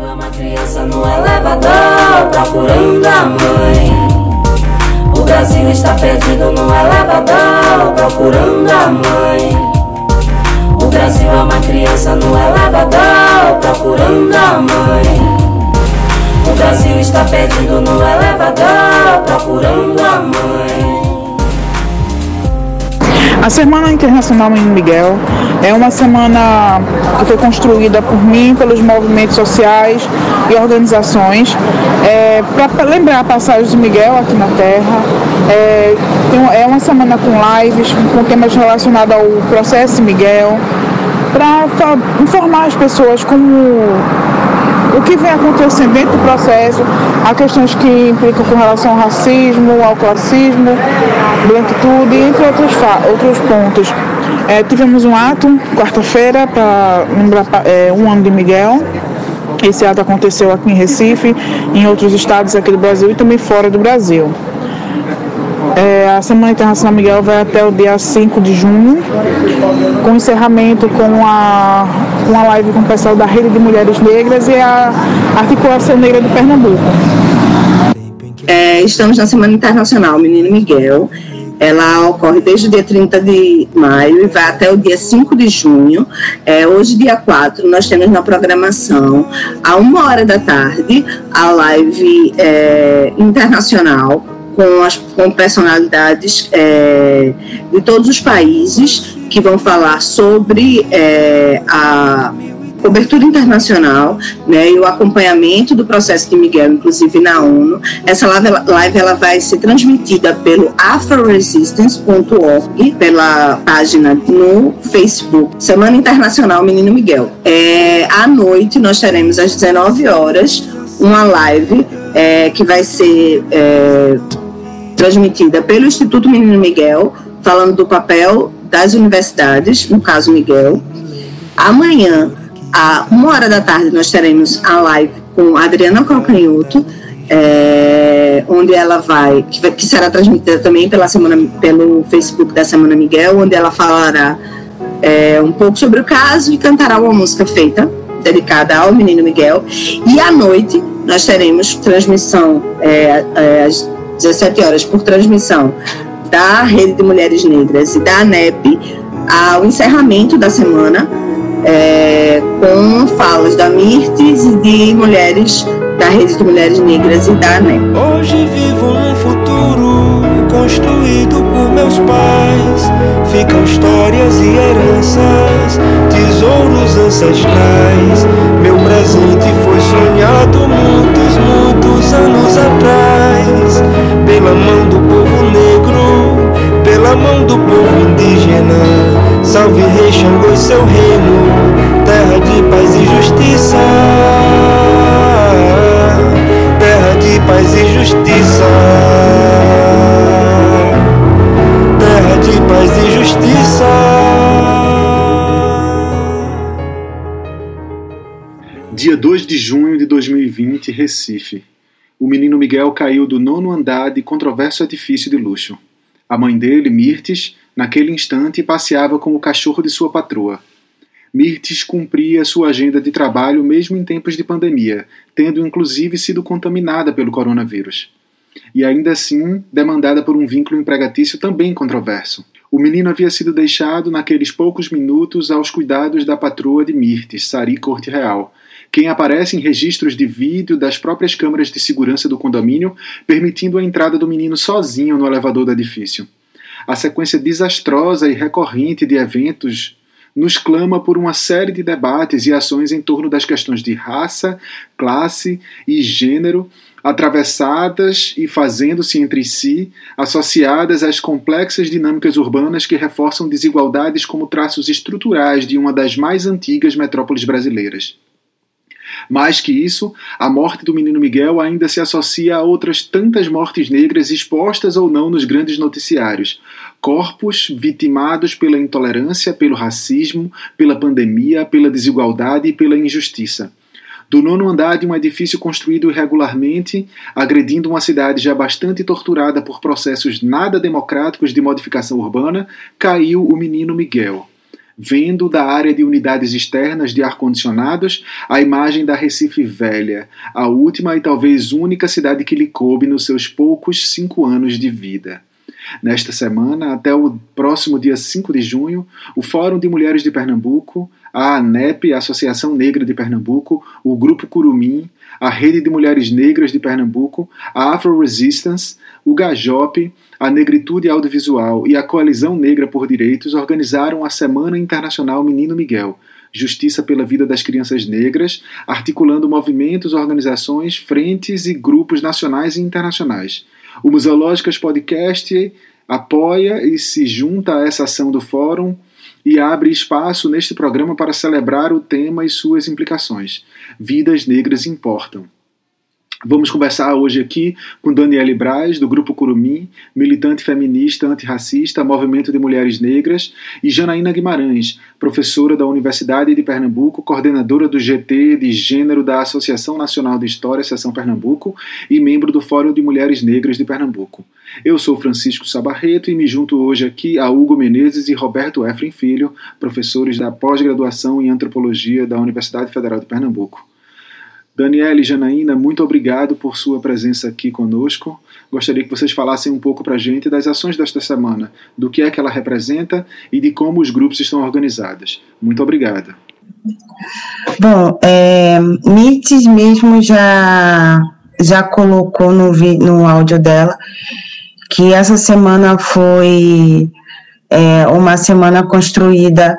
É uma criança no elevador procurando a mãe. O Brasil está perdido no elevador procurando a mãe. O Brasil é uma criança no elevador procurando a mãe. O Brasil está perdido no elevador procurando a mãe. A Semana Internacional Menino Miguel é uma semana que foi construída por mim, pelos movimentos sociais e organizações, é, para lembrar a passagem de Miguel aqui na Terra. É, é uma semana com lives, com temas relacionados ao processo Miguel, para informar as pessoas como o que vem acontecendo dentro do processo, há questões que implicam com relação ao racismo, ao classismo, branquitude, entre outros, outros pontos. É, tivemos um ato, quarta-feira, para lembrar é, um ano de Miguel. Esse ato aconteceu aqui em Recife, em outros estados aqui do Brasil e também fora do Brasil. É, a Semana Internacional Miguel vai até o dia 5 de junho, com encerramento com a, com a live com o pessoal da Rede de Mulheres Negras e a Articulação Negra de Pernambuco. É, estamos na Semana Internacional Menino Miguel. Ela ocorre desde o dia 30 de maio e vai até o dia 5 de junho. É, hoje, dia 4, nós temos na programação, a uma hora da tarde, a live é, internacional com, as, com personalidades é, de todos os países que vão falar sobre é, a cobertura internacional né, e o acompanhamento do processo de Miguel, inclusive na ONU. Essa live, live ela vai ser transmitida pelo afroresistance.org, pela página no Facebook, Semana Internacional Menino Miguel. É, à noite nós teremos às 19 horas uma live é, que vai ser é, transmitida pelo Instituto Menino Miguel, falando do papel das universidades, no caso Miguel. Amanhã, a uma hora da tarde, nós teremos a live com Adriana Calcanhoto, é, onde ela vai que, vai, que será transmitida também pela semana, pelo Facebook da Semana Miguel, onde ela falará é, um pouco sobre o caso e cantará uma música feita, dedicada ao menino Miguel. E à noite, nós teremos transmissão é, 17 horas, por transmissão da Rede de Mulheres Negras e da ANEP, ao encerramento da semana, é, com falas da Mirtes e de mulheres da Rede de Mulheres Negras e da ANEP. Hoje vivo num futuro construído por meus pais. Ficam histórias e heranças, tesouros ancestrais. Meu presente foi sonhado muitos, muitos anos atrás pela mão do povo negro, pela mão do povo indígena. Salve Rei Xangô e seu reino, terra de paz e justiça. Terra de paz e justiça. Terra de paz e justiça. Dia 2 de junho de 2020, Recife o menino Miguel caiu do nono andar de controverso edifício de luxo. A mãe dele, Mirtes, naquele instante passeava com o cachorro de sua patroa. Mirtes cumpria sua agenda de trabalho mesmo em tempos de pandemia, tendo inclusive sido contaminada pelo coronavírus. E ainda assim demandada por um vínculo empregatício também controverso. O menino havia sido deixado naqueles poucos minutos aos cuidados da patroa de Mirtes, Sari Corte Real, quem aparece em registros de vídeo das próprias câmeras de segurança do condomínio, permitindo a entrada do menino sozinho no elevador do edifício. A sequência desastrosa e recorrente de eventos nos clama por uma série de debates e ações em torno das questões de raça, classe e gênero, atravessadas e fazendo-se entre si, associadas às complexas dinâmicas urbanas que reforçam desigualdades como traços estruturais de uma das mais antigas metrópoles brasileiras. Mais que isso, a morte do menino Miguel ainda se associa a outras tantas mortes negras expostas ou não nos grandes noticiários. Corpos vitimados pela intolerância, pelo racismo, pela pandemia, pela desigualdade e pela injustiça. Do nono andar de um edifício construído irregularmente, agredindo uma cidade já bastante torturada por processos nada democráticos de modificação urbana, caiu o menino Miguel vendo da área de unidades externas de ar-condicionados a imagem da Recife Velha, a última e talvez única cidade que lhe coube nos seus poucos cinco anos de vida. Nesta semana, até o próximo dia 5 de junho, o Fórum de Mulheres de Pernambuco, a ANEP, a Associação Negra de Pernambuco, o Grupo Curumim, a Rede de Mulheres Negras de Pernambuco, a Afro Resistance, o Gajop, a Negritude Audiovisual e a Coalizão Negra por Direitos organizaram a Semana Internacional Menino Miguel, Justiça pela Vida das Crianças Negras, articulando movimentos, organizações, frentes e grupos nacionais e internacionais. O Museológicas Podcast apoia e se junta a essa ação do Fórum e abre espaço neste programa para celebrar o tema e suas implicações. Vidas negras importam. Vamos conversar hoje aqui com Daniele Braz, do Grupo Curumim, militante feminista antirracista, Movimento de Mulheres Negras, e Janaína Guimarães, professora da Universidade de Pernambuco, coordenadora do GT de Gênero da Associação Nacional de História, Seção Pernambuco, e membro do Fórum de Mulheres Negras de Pernambuco. Eu sou Francisco Sabarreto e me junto hoje aqui a Hugo Menezes e Roberto Efren Filho, professores da pós-graduação em Antropologia da Universidade Federal de Pernambuco. Daniela e Janaína, muito obrigado por sua presença aqui conosco. Gostaria que vocês falassem um pouco para a gente das ações desta semana, do que é que ela representa e de como os grupos estão organizados. Muito obrigada. Bom, é, Mites mesmo já, já colocou no, no áudio dela que essa semana foi é, uma semana construída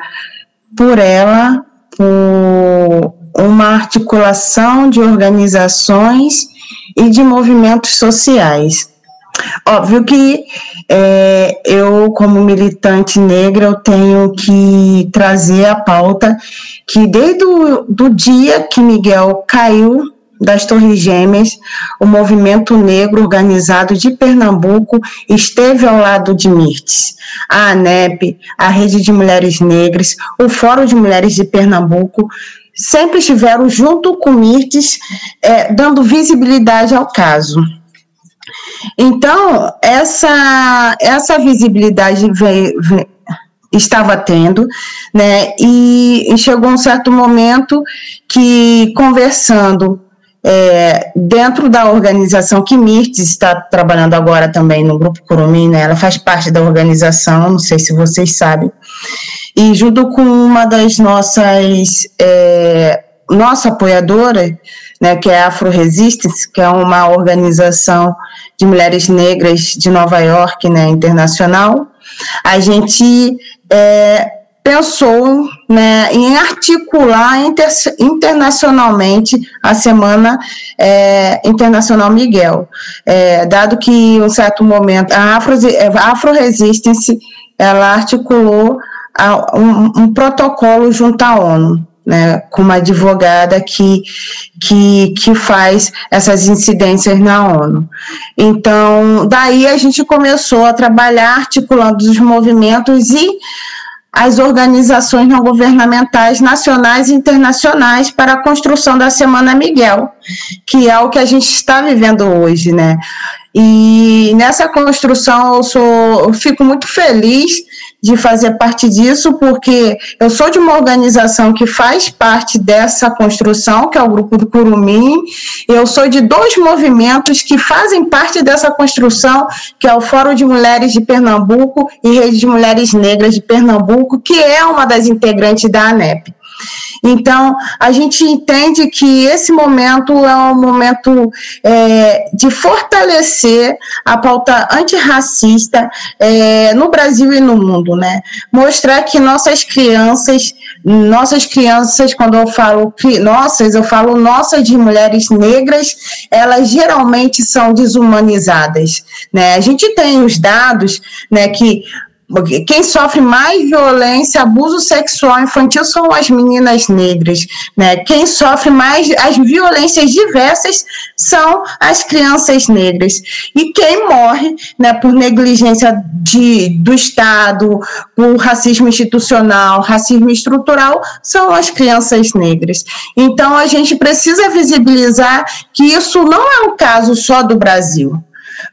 por ela, por uma articulação de organizações e de movimentos sociais. Óbvio que é, eu, como militante negra, eu tenho que trazer a pauta que desde o do dia que Miguel caiu das Torres Gêmeas, o movimento negro organizado de Pernambuco esteve ao lado de Mirtes. A ANEP, a Rede de Mulheres Negras, o Fórum de Mulheres de Pernambuco sempre estiveram junto com Mirtes, é, dando visibilidade ao caso. Então, essa, essa visibilidade veio, veio, estava tendo, né, e, e, chegou um certo momento que, conversando é, dentro da organização que Mirtes está trabalhando agora também no Grupo Curumim, né, ela faz parte da organização, não sei se vocês sabem, e junto com uma das nossas é, nossa apoiadora, né, que é a Afro Resistance, que é uma organização de mulheres negras de Nova York, né, internacional, a gente é, pensou né, em articular inter, internacionalmente a Semana é, Internacional Miguel, é, dado que em um certo momento a Afro, a Afro Resistance ela articulou um, um protocolo junto à ONU, né, com uma advogada que, que, que faz essas incidências na ONU. Então, daí a gente começou a trabalhar articulando os movimentos e as organizações não governamentais nacionais e internacionais para a construção da Semana Miguel, que é o que a gente está vivendo hoje, né? E nessa construção eu sou, eu fico muito feliz de fazer parte disso, porque eu sou de uma organização que faz parte dessa construção, que é o Grupo do Curumim, eu sou de dois movimentos que fazem parte dessa construção, que é o Fórum de Mulheres de Pernambuco e Rede de Mulheres Negras de Pernambuco, que é uma das integrantes da ANEP. Então, a gente entende que esse momento é um momento é, de fortalecer a pauta antirracista é, no Brasil e no mundo, né? Mostrar que nossas crianças, nossas crianças, quando eu falo nossas, eu falo nossas de mulheres negras, elas geralmente são desumanizadas, né? A gente tem os dados, né, que quem sofre mais violência, abuso sexual infantil são as meninas negras, né? Quem sofre mais as violências diversas são as crianças negras. E quem morre, né, por negligência de, do Estado, por racismo institucional, racismo estrutural, são as crianças negras. Então a gente precisa visibilizar que isso não é um caso só do Brasil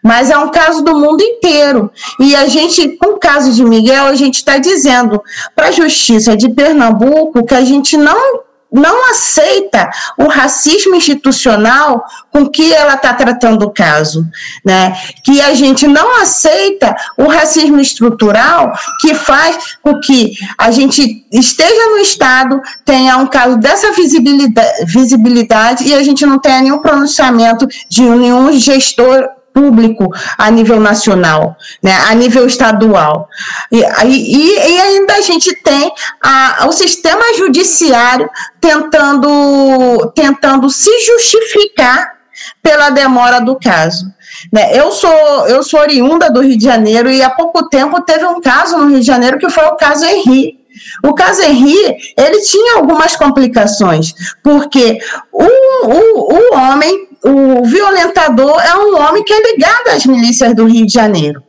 mas é um caso do mundo inteiro. E a gente, com o caso de Miguel, a gente está dizendo para a Justiça de Pernambuco que a gente não não aceita o racismo institucional com que ela está tratando o caso, né? Que a gente não aceita o racismo estrutural que faz com que a gente esteja no estado, tenha um caso dessa visibilidade, visibilidade e a gente não tenha nenhum pronunciamento de nenhum gestor público a nível nacional, né, a nível estadual. E, e, e ainda a gente tem a, o sistema judiciário tentando, tentando se justificar pela demora do caso. Né? Eu sou eu sou oriunda do Rio de Janeiro e há pouco tempo teve um caso no Rio de Janeiro que foi o caso Henri. O caso Henri, ele tinha algumas complicações, porque o, o, o homem o violentador é um homem que é ligado às milícias do Rio de Janeiro.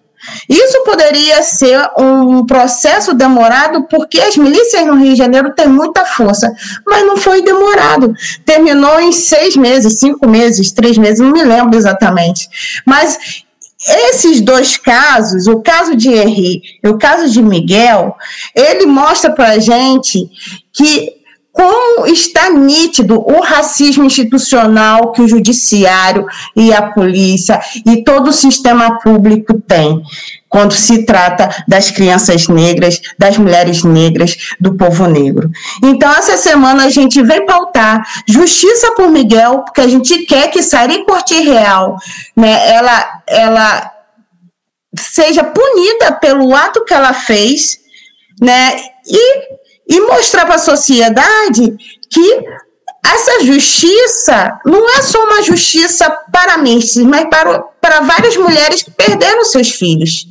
Isso poderia ser um processo demorado, porque as milícias no Rio de Janeiro têm muita força, mas não foi demorado. Terminou em seis meses, cinco meses, três meses, não me lembro exatamente. Mas esses dois casos, o caso de Henri e o caso de Miguel, ele mostra para a gente que como está nítido o racismo institucional que o judiciário e a polícia e todo o sistema público tem quando se trata das crianças negras, das mulheres negras, do povo negro. Então, essa semana a gente vem pautar justiça por Miguel, porque a gente quer que Sari Corte Real, né, ela, ela seja punida pelo ato que ela fez, né, e e mostrar para a sociedade que essa justiça não é só uma justiça para Mirces, mas para, para várias mulheres que perderam seus filhos.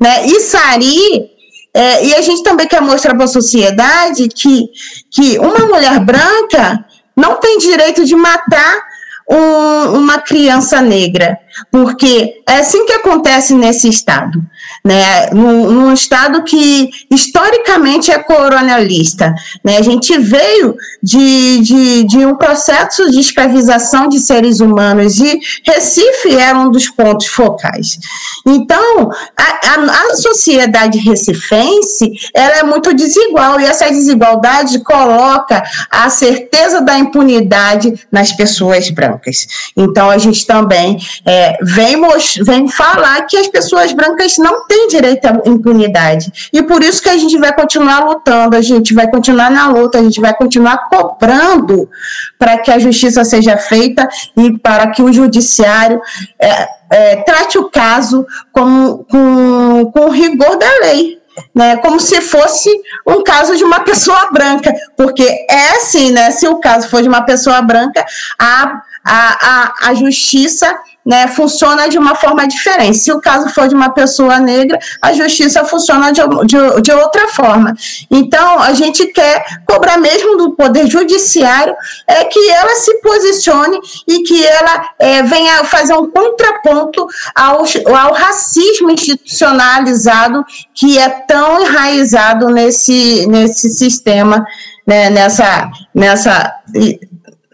Né? E Sari, é, e a gente também quer mostrar para a sociedade que, que uma mulher branca não tem direito de matar um, uma criança negra, porque é assim que acontece nesse estado né, num, num, estado que historicamente é colonialista. Né? A gente veio de, de, de, um processo de escravização de seres humanos e Recife era um dos pontos focais. Então, a, a, a sociedade recifense ela é muito desigual e essa desigualdade coloca a certeza da impunidade nas pessoas brancas. Então, a gente também é, vem, vem falar que as pessoas brancas não tem direito à impunidade. E por isso que a gente vai continuar lutando, a gente vai continuar na luta, a gente vai continuar cobrando para que a justiça seja feita e para que o judiciário é, é, trate o caso com, com, com o rigor da lei. Né, como se fosse um caso de uma pessoa branca, porque é assim, né? Se o caso for de uma pessoa branca, a, a, a, a justiça né, funciona de uma forma diferente. Se o caso for de uma pessoa negra, a justiça funciona de, de, de outra forma. Então, a gente quer cobrar mesmo do Poder Judiciário é que ela se posicione e que ela é, venha fazer um contraponto ao, ao racismo institucionalizado que é tão enraizado nesse, nesse sistema, né, nessa, nessa,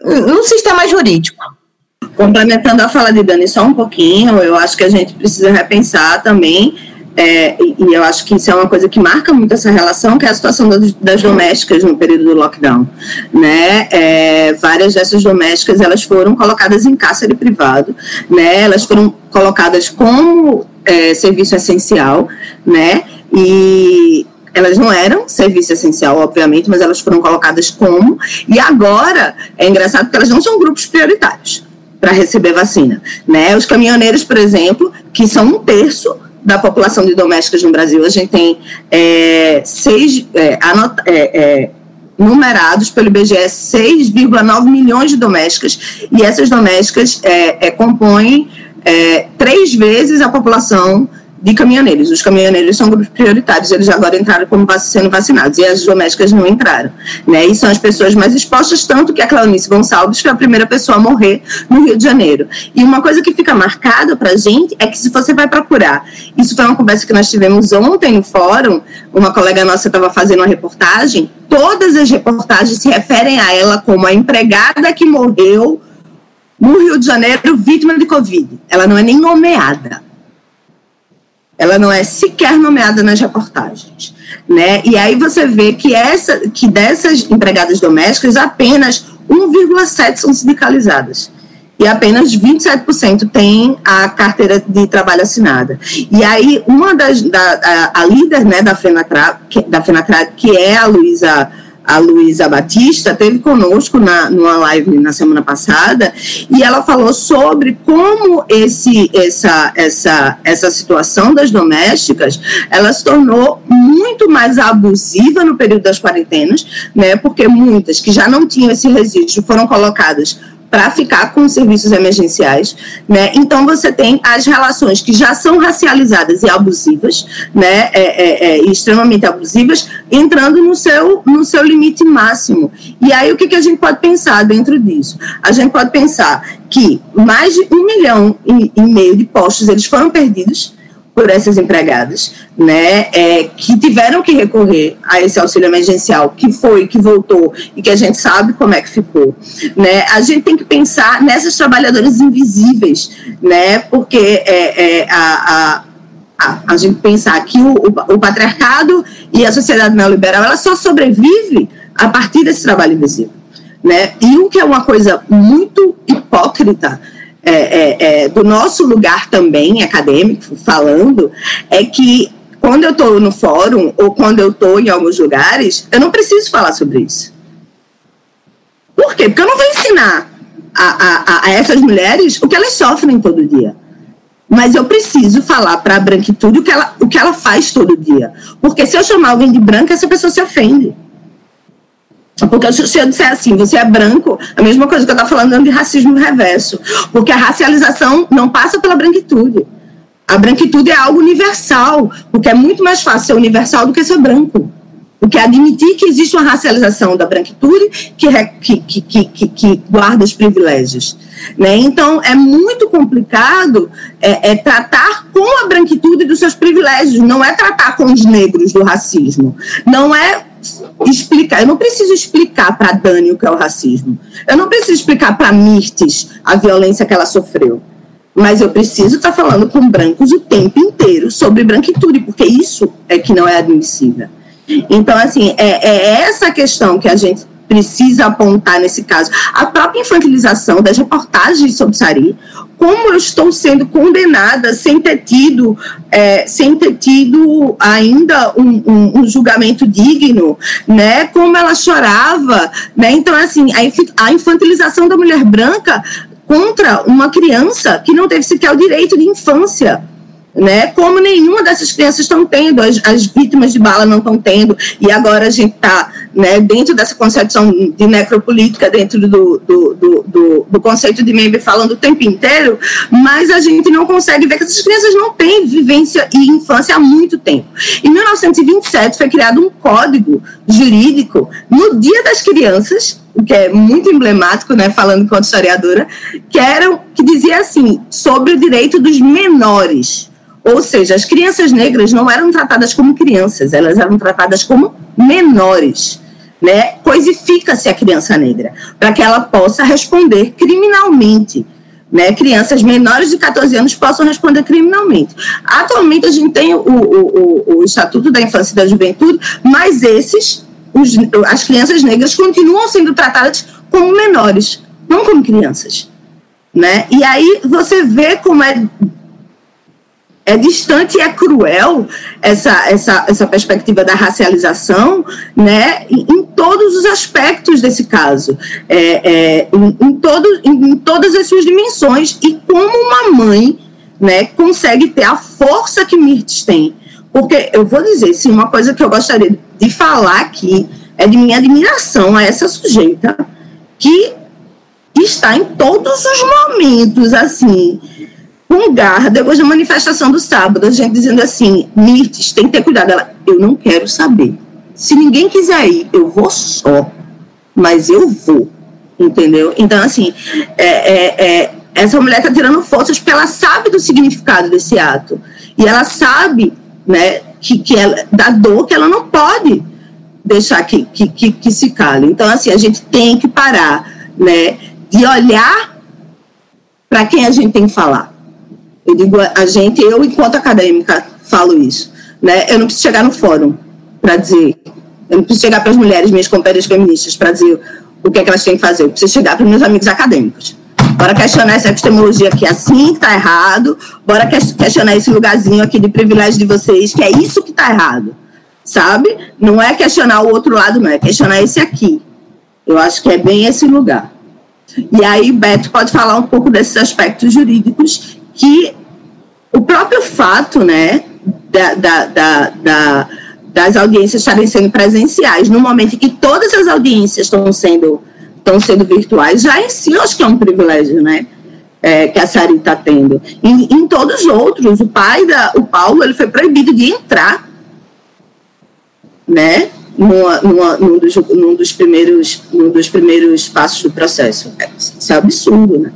no sistema jurídico. Complementando a fala de Dani só um pouquinho, eu acho que a gente precisa repensar também, é, e, eu acho que isso é uma coisa que marca muito essa relação, que é a situação das, das domésticas no período do lockdown. Né? É, várias dessas domésticas elas foram colocadas em cárcere privado, né? elas foram colocadas como é, serviço essencial, né? e elas não eram serviço essencial, obviamente, mas elas foram colocadas como, e agora é engraçado porque elas não são grupos prioritários para receber vacina. Né? Os caminhoneiros, por exemplo, que são um terço da população de domésticas no Brasil, a gente tem é, seis, é, anota, é, é numerados pelo IBGE 6,9 milhões de domésticas, e essas domésticas é, é, compõem três vezes a população de caminhoneiros. Os caminhoneiros são grupos prioritários, eles agora entraram como sendo vacinados, e as domésticas não entraram. Né? E são as pessoas mais expostas, tanto que a Claunice Gonçalves foi a primeira pessoa a morrer no Rio de Janeiro. E uma coisa que fica marcada para a gente é que se você vai procurar, isso foi uma conversa que nós tivemos ontem no fórum, uma colega nossa estava fazendo uma reportagem, todas as reportagens se referem a ela como a empregada que morreu no Rio de Janeiro vítima de Covid. Ela não é nem nomeada ela não é sequer nomeada nas reportagens, né? E aí você vê que essa, que dessas empregadas domésticas apenas 1,7 são sindicalizadas e apenas 27% tem a carteira de trabalho assinada. E aí uma das da, a, a líder, né, da Fenacra, da Fenacra, que é a Luísa a Luísa Batista, teve conosco na, numa live na semana passada e ela falou sobre como esse, essa, essa, essa situação das domésticas ela se tornou muito mais abusiva no período das quarentenas, né, porque muitas que já não tinham esse registro foram colocadas para ficar com serviços emergenciais, né? Então você tem as relações que já são racializadas e abusivas, né? É, é, é, extremamente abusivas, entrando no seu no seu limite máximo. E aí o que, que a gente pode pensar dentro disso? A gente pode pensar que mais de um milhão e, e meio de postos eles foram perdidos por essas empregadas, né, é, que tiveram que recorrer a esse auxílio emergencial, que foi, que voltou e que a gente sabe como é que ficou, né, a gente tem que pensar nessas trabalhadoras invisíveis, né, porque é, é a, a, a, a, gente pensar que o, o, o patriarcado e a sociedade neoliberal, ela só sobrevive a partir desse trabalho invisível, né, e o que é uma coisa muito hipócrita, é, é, é, do nosso lugar também acadêmico falando é que quando eu estou no fórum ou quando eu estou em alguns lugares, eu não preciso falar sobre isso. Por quê? Porque eu não vou ensinar a, a, a essas mulheres o que elas sofrem todo dia. Mas eu preciso falar para a branquitude o que, ela, o que ela faz todo dia. Porque se eu chamar alguém de branca, essa pessoa se ofende. Porque se eu disser assim, você é branco, a mesma coisa que eu estava falando de racismo reverso. Porque a racialização não passa pela branquitude. A branquitude é algo universal, porque é muito mais fácil ser universal do que ser branco. Porque admitir que existe uma racialização da branquitude que, que, que, que, que guarda os privilégios. Né? Então, é muito complicado é, é, tratar com a branquitude dos seus privilégios, não é tratar com os negros do racismo. Não é explicar. Eu não preciso explicar para Dani o que é o racismo. Eu não preciso explicar para Mirtes a violência que ela sofreu. Mas eu preciso estar tá falando com brancos o tempo inteiro sobre branquitude, porque isso é que não é admissível. Então, assim, é, é essa questão que a gente precisa apontar nesse caso. A própria infantilização das reportagens sobre Sari, como eu estou sendo condenada sem ter tido, é, sem ter tido ainda um, um, um, julgamento digno, né? Como ela chorava, né? Então, assim, a, infantilização da mulher branca contra uma criança que não teve sequer o direito de infância, né? Como nenhuma dessas crianças estão tendo, as, as, vítimas de bala não estão tendo, e agora a gente está né, dentro dessa concepção de necropolítica, dentro do, do, do, do, do conceito de Membe falando o tempo inteiro, mas a gente não consegue ver que essas crianças não têm vivência e infância há muito tempo. Em 1927 foi criado um código jurídico no Dia das Crianças, o que é muito emblemático, né, falando enquanto historiadora, que, era, que dizia assim, sobre o direito dos menores, ou seja, as crianças negras não eram tratadas como crianças, elas eram tratadas como menores. Né? Coisifica-se a criança negra para que ela possa responder criminalmente. Né? Crianças menores de 14 anos possam responder criminalmente. Atualmente a gente tem o, o, o, o Estatuto da Infância e da Juventude, mas esses, os, as crianças negras continuam sendo tratadas como menores, não como crianças. Né? E aí você vê como é é distante e é cruel essa, essa, essa perspectiva da racialização né, em, em todos os aspectos desse caso, é, é, em, em, todo, em, em, todas as suas dimensões, e como uma mãe né, consegue ter a força que Mirtes tem. Porque eu vou dizer, sim, uma coisa que eu gostaria de falar aqui é de minha admiração a essa sujeita que está em todos os momentos, assim, garra, depois da manifestação do sábado, a gente dizendo assim, Mirtes, tem que ter cuidado. Ela, eu não quero saber. Se ninguém quiser ir, eu vou só. Mas eu vou. Entendeu? Então, assim, é, é, é, essa mulher está tirando forças porque ela sabe do significado desse ato. E ela sabe né, que, que ela, da dor que ela não pode deixar que, que, que, que se cale. Então, assim, a gente tem que parar né, de olhar para quem a gente tem que falar. Eu digo, a gente, eu, enquanto acadêmica, falo isso. Né? Eu não preciso chegar no fórum para dizer, eu não preciso chegar para as mulheres, minhas companheiras feministas, para dizer o que, é que elas têm que fazer. Eu preciso chegar para meus amigos acadêmicos. Bora questionar essa epistemologia aqui assim, que está errado. Bora questionar esse lugarzinho aqui de privilégio de vocês, que é isso que está errado. Sabe? Não é questionar o outro lado, não. É questionar esse aqui. Eu acho que é bem esse lugar. E aí, Beto pode falar um pouco desses aspectos jurídicos que o próprio fato, né, da, da, da, da das audiências estarem sendo presenciais, no momento em que todas as audiências estão sendo, estão sendo virtuais, já em si eu acho que é um privilégio, né? É, que a Sari está tendo. Em, em todos os outros, o pai da, o Paulo, ele foi proibido de entrar, né? Numa, numa, num, dos, num, dos primeiros, num dos primeiros passos do processo. É, isso é absurdo, né?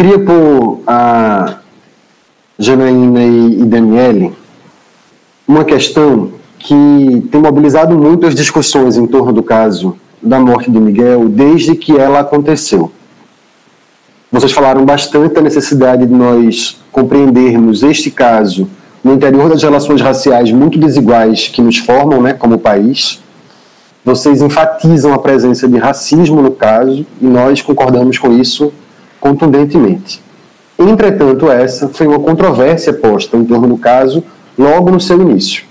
Queria pôr a Janaína e, Daniele uma questão que tem mobilizado muito as discussões em torno do caso da morte de Miguel desde que ela aconteceu. Vocês falaram bastante da necessidade de nós compreendermos este caso no interior das relações raciais muito desiguais que nos formam, né, como país vocês enfatizam a presença de racismo no caso e nós concordamos com isso contundentemente. Entretanto, essa foi uma controvérsia posta em torno do caso logo no seu início.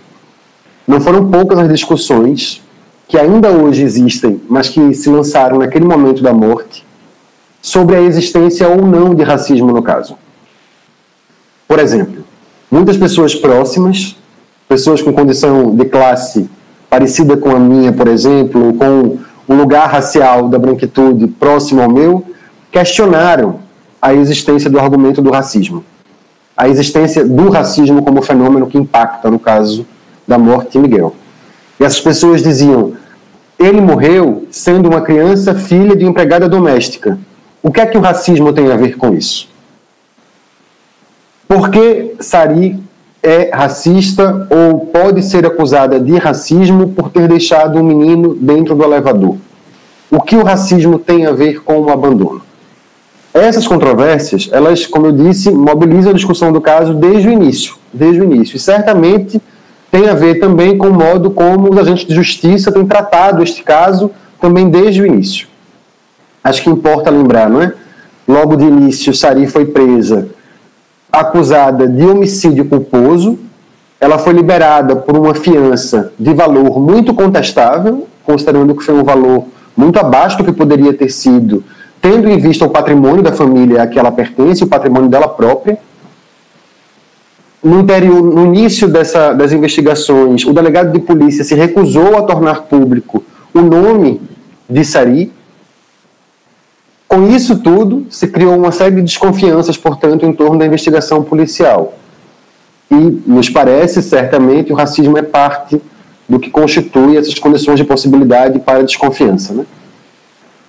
Não foram poucas as discussões que ainda hoje existem, mas que se lançaram naquele momento da morte, sobre a existência ou não de racismo no caso. Por exemplo, muitas pessoas próximas, pessoas com condição de classe parecida com a minha, por exemplo, com um lugar racial da branquitude próximo ao meu, questionaram a existência do argumento do racismo. A existência do racismo como fenômeno que impacta, no caso da morte de Miguel. E essas pessoas diziam: ele morreu sendo uma criança filha de empregada doméstica. O que é que o racismo tem a ver com isso? Por que Sari é racista ou pode ser acusada de racismo por ter deixado um menino dentro do elevador. O que o racismo tem a ver com o abandono? Essas controvérsias, elas, como eu disse, mobilizam a discussão do caso desde o início, desde o início. E certamente tem a ver também com o modo como os agentes de justiça têm tratado este caso também desde o início. Acho que importa lembrar, não é? Logo de início, Sari foi presa acusada de homicídio culposo. Ela foi liberada por uma fiança de valor muito contestável, considerando que foi um valor muito abaixo do que poderia ter sido, tendo em vista o patrimônio da família a que ela pertence, o patrimônio dela própria. No, interior, no início dessa, das investigações, o delegado de polícia se recusou a tornar público o nome de Sari, com isso tudo, se criou uma série de desconfianças, portanto, em torno da investigação policial. E nos parece, certamente, o racismo é parte do que constitui essas condições de possibilidade para desconfiança. Né?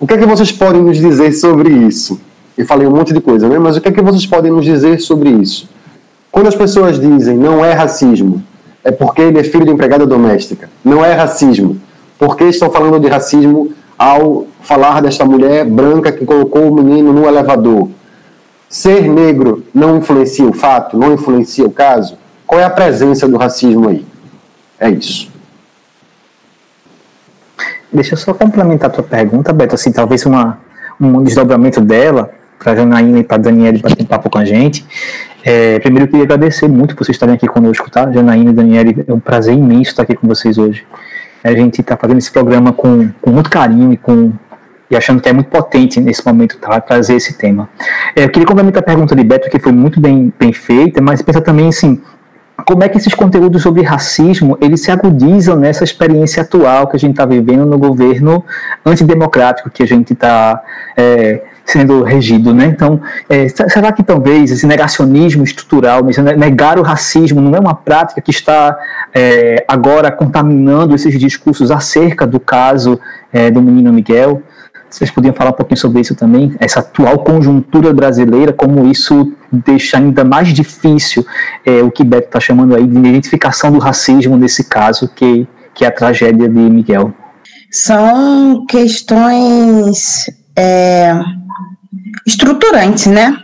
O que é que vocês podem nos dizer sobre isso? Eu falei um monte de coisa, né? mas o que é que vocês podem nos dizer sobre isso? Quando as pessoas dizem não é racismo, é porque ele é filho de empregada doméstica. Não é racismo. Por que estão falando de racismo ao falar desta mulher branca que colocou o menino no elevador. Ser negro não influencia o fato, não influencia o caso? Qual é a presença do racismo aí? É isso. Deixa eu só complementar a tua pergunta, Beto, assim, talvez uma, um desdobramento dela, para Janaína e para Daniela bater um papo com a gente. É, primeiro, eu queria agradecer muito por vocês estarem aqui conosco, tá? Janaína e Daniela, é um prazer imenso estar aqui com vocês hoje. A gente está fazendo esse programa com, com muito carinho e com e achando que é muito potente nesse momento tá, trazer esse tema. É, eu queria complementar a pergunta de Beto, que foi muito bem, bem feita, mas pensa também assim, como é que esses conteúdos sobre racismo eles se agudizam nessa experiência atual que a gente está vivendo no governo antidemocrático que a gente está é, sendo regido, né? Então, é, será que talvez esse negacionismo estrutural, negar o racismo, não é uma prática que está é, agora contaminando esses discursos acerca do caso é, do menino Miguel? Vocês podiam falar um pouquinho sobre isso também? Essa atual conjuntura brasileira, como isso deixa ainda mais difícil é, o que Beto está chamando aí de identificação do racismo nesse caso, que, que é a tragédia de Miguel. São questões é, estruturantes, né?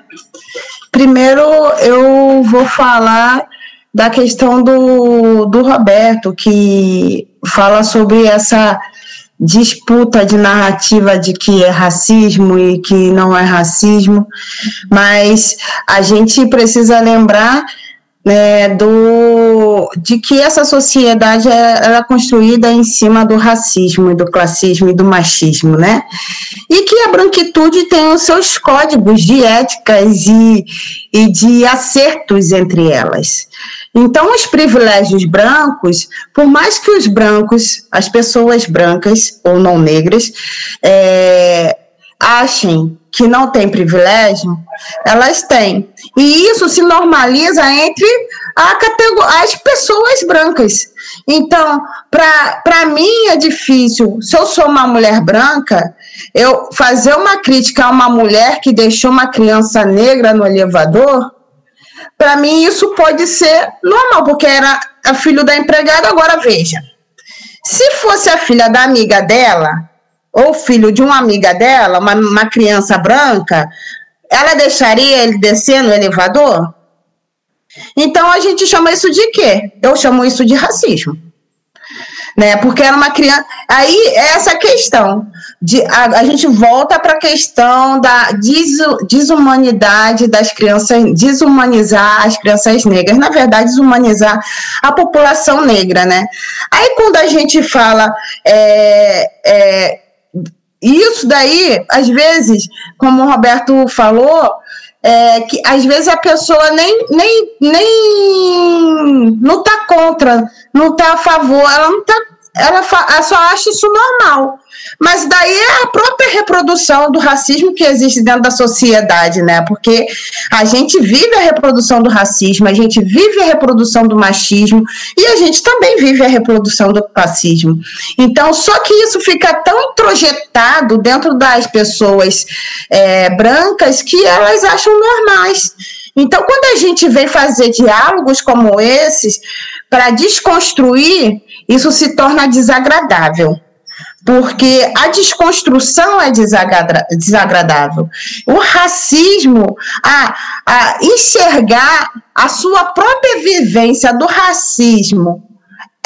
Primeiro, eu vou falar da questão do, do Roberto, que fala sobre essa disputa de narrativa de que é racismo e que não é racismo, mas a gente precisa lembrar né, do, de que essa sociedade é, é construída em cima do racismo, do classismo e do machismo, né? E que a branquitude tem os seus códigos de éticas e, e de acertos entre elas. Então, os privilégios brancos, por mais que os brancos, as pessoas brancas ou não negras, é, achem que não tem privilégio, elas têm. E isso se normaliza entre as pessoas brancas. Então, para mim é difícil, se eu sou uma mulher branca, eu fazer uma crítica a uma mulher que deixou uma criança negra no elevador, para mim, isso pode ser normal, porque era filho da empregada. Agora, veja: se fosse a filha da amiga dela, ou filho de uma amiga dela, uma, uma criança branca, ela deixaria ele descer no elevador? Então, a gente chama isso de quê? Eu chamo isso de racismo né? Porque era uma criança. Aí essa questão de a, a gente volta para a questão da desumanidade das crianças, desumanizar as crianças negras, na verdade desumanizar a população negra, né? Aí quando a gente fala é, é, isso daí, às vezes, como o Roberto falou, é, que às vezes a pessoa nem, nem, nem não está contra, não está a favor, ela não está. Ela, ela só acha isso normal. Mas daí é a própria reprodução do racismo que existe dentro da sociedade, né? Porque a gente vive a reprodução do racismo, a gente vive a reprodução do machismo e a gente também vive a reprodução do fascismo. Então, só que isso fica tão projetado dentro das pessoas é, brancas que elas acham normais. Então, quando a gente vem fazer diálogos como esses para desconstruir, isso se torna desagradável porque a desconstrução é desagradável. O racismo, a, a enxergar a sua própria vivência do racismo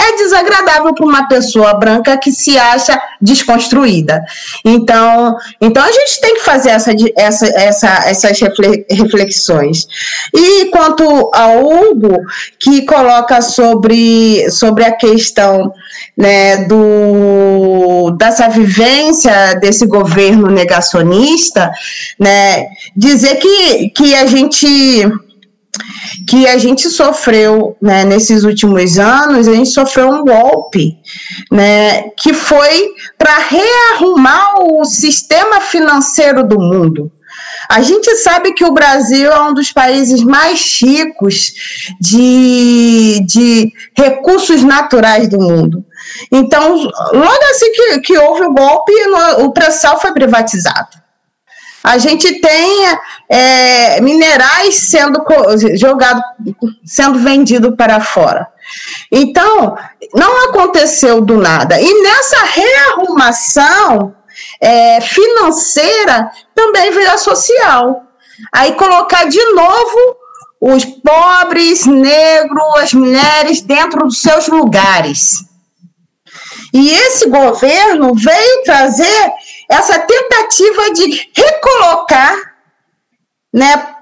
é desagradável para uma pessoa branca que se acha desconstruída. Então, então a gente tem que fazer essa, essa, essa, essas reflexões. E quanto ao Hugo, que coloca sobre, sobre a questão né, do, dessa vivência desse governo negacionista, né, dizer que, que a gente que a gente sofreu né, nesses últimos anos, a gente sofreu um golpe, né, que foi para rearrumar o sistema financeiro do mundo. A gente sabe que o Brasil é um dos países mais ricos de, de recursos naturais do mundo. Então, logo assim que, que houve o golpe, o pré-sal foi privatizado a gente tem é, minerais sendo jogado, sendo vendido para fora. Então, não aconteceu do nada. E nessa rearrumação é, financeira também veio a social. Aí colocar de novo os pobres, negros, as mulheres dentro dos seus lugares. E esse governo veio trazer essa tentativa de recolocar né,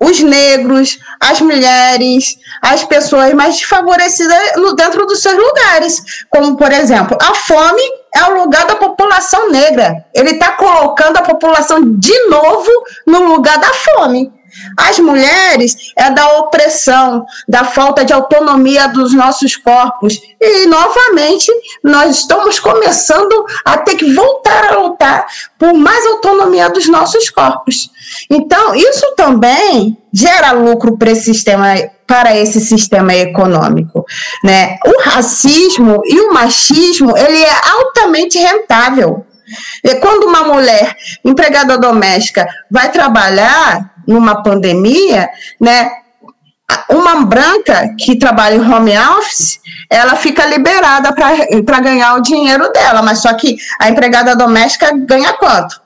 os negros, as mulheres, as pessoas mais desfavorecidas dentro dos seus lugares. Como, por exemplo, a fome é o lugar da população negra. Ele está colocando a população de novo no lugar da fome. As mulheres é da opressão, da falta de autonomia dos nossos corpos. E, novamente, nós estamos começando a ter que voltar a lutar por mais autonomia dos nossos corpos. Então, isso também gera lucro para esse sistema para esse sistema econômico, né? O racismo e o machismo, ele é altamente rentável. E quando uma mulher empregada doméstica vai trabalhar, numa pandemia, né? Uma branca que trabalha em home office, ela fica liberada para ganhar o dinheiro dela, mas só que a empregada doméstica ganha quanto?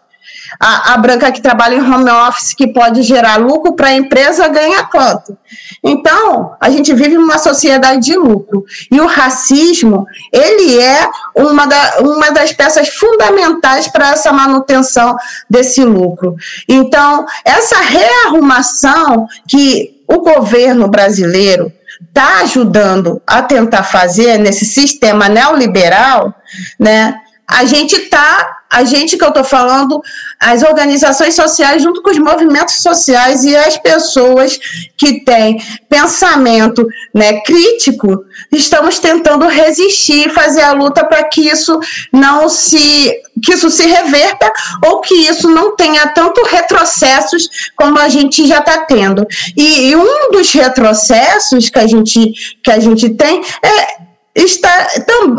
A, a, branca que trabalha em home office, que pode gerar lucro para a empresa, ganha quanto? Então, a gente vive numa sociedade de lucro. E o racismo, ele é uma, da, uma das peças fundamentais para essa manutenção desse lucro. Então, essa rearrumação que o governo brasileiro está ajudando a tentar fazer nesse sistema neoliberal, né? A gente está a gente que eu estou falando, as organizações sociais, junto com os movimentos sociais e as pessoas que têm pensamento né, crítico, estamos tentando resistir, fazer a luta para que isso não se que isso se reverta ou que isso não tenha tanto retrocessos como a gente já está tendo. E, e um dos retrocessos que a gente que a gente tem é está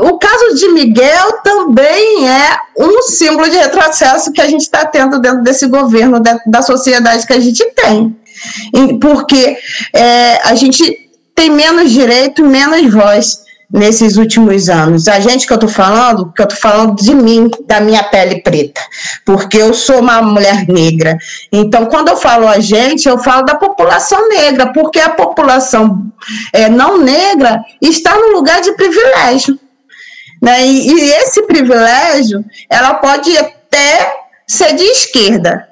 o caso de Miguel também é um símbolo de retrocesso que a gente está tendo dentro desse governo, da, da sociedade que a gente tem. Porque é, a gente tem menos direito, menos voz nesses últimos anos. A gente que eu estou falando, que eu estou falando de mim, da minha pele preta, porque eu sou uma mulher negra. Então, quando eu falo a gente, eu falo da população negra, porque a população é, não negra está no lugar de privilégio. Né? E, e esse privilégio, ela pode até ser de esquerda,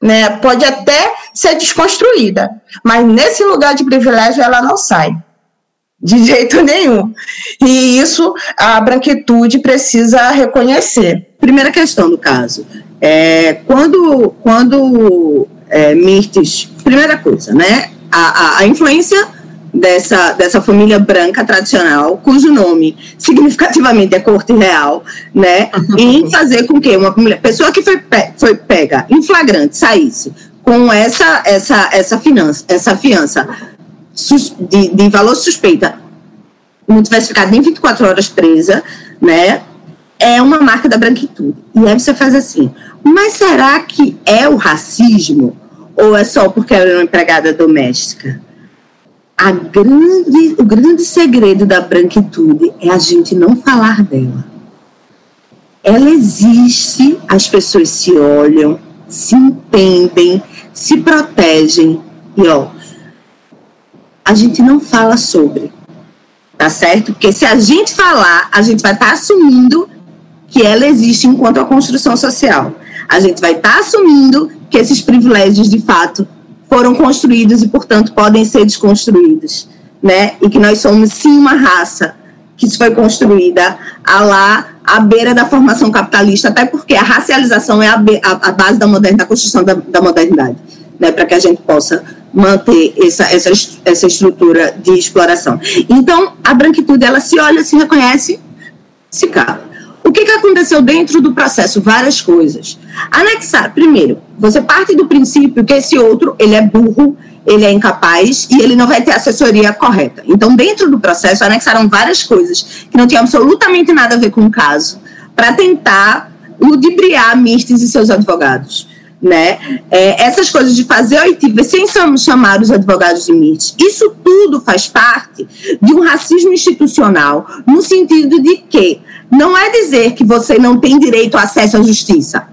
né? pode até ser desconstruída, mas nesse lugar de privilégio ela não sai. De jeito nenhum. E isso a branquitude precisa reconhecer. Primeira questão do caso. É, quando quando é, Mirtes. Primeira coisa, né? A, a, a influência dessa, dessa família branca tradicional, cujo nome significativamente é corte real, né? em fazer com que uma pessoa que foi, pe foi pega em flagrante saísse com essa, essa, essa, finança, essa fiança de, de valor suspeita não tivesse ficado nem 24 horas presa, né? É uma marca da branquitude. E aí você faz assim, mas será que é o racismo? Ou é só porque ela é uma empregada doméstica? A grande, o grande segredo da branquitude é a gente não falar dela. Ela existe, as pessoas se olham, se entendem, se protegem. E ó, a gente não fala sobre. Tá certo? Porque se a gente falar, a gente vai estar tá assumindo que ela existe enquanto a construção social. A gente vai estar tá assumindo que esses privilégios, de fato, foram construídos e, portanto, podem ser desconstruídos. Né? E que nós somos, sim, uma raça que foi construída a lá à beira da formação capitalista, até porque a racialização é a, a, a base da, moderna, da construção da, da modernidade, né? para que a gente possa manter essa, essa, essa estrutura de exploração. Então, a branquitude, ela se olha, se reconhece, se cala. O que, que aconteceu dentro do processo? Várias coisas. Anexar, primeiro, você parte do princípio que esse outro, ele é burro, ele é incapaz e ele não vai ter assessoria correta. Então, dentro do processo, anexaram várias coisas que não tinham absolutamente nada a ver com o caso, para tentar ludibriar Mistes e seus advogados né? É, essas coisas de fazer oitiva sem chamar os advogados de MIT, isso tudo faz parte de um racismo institucional, no sentido de que não é dizer que você não tem direito ao acesso à justiça,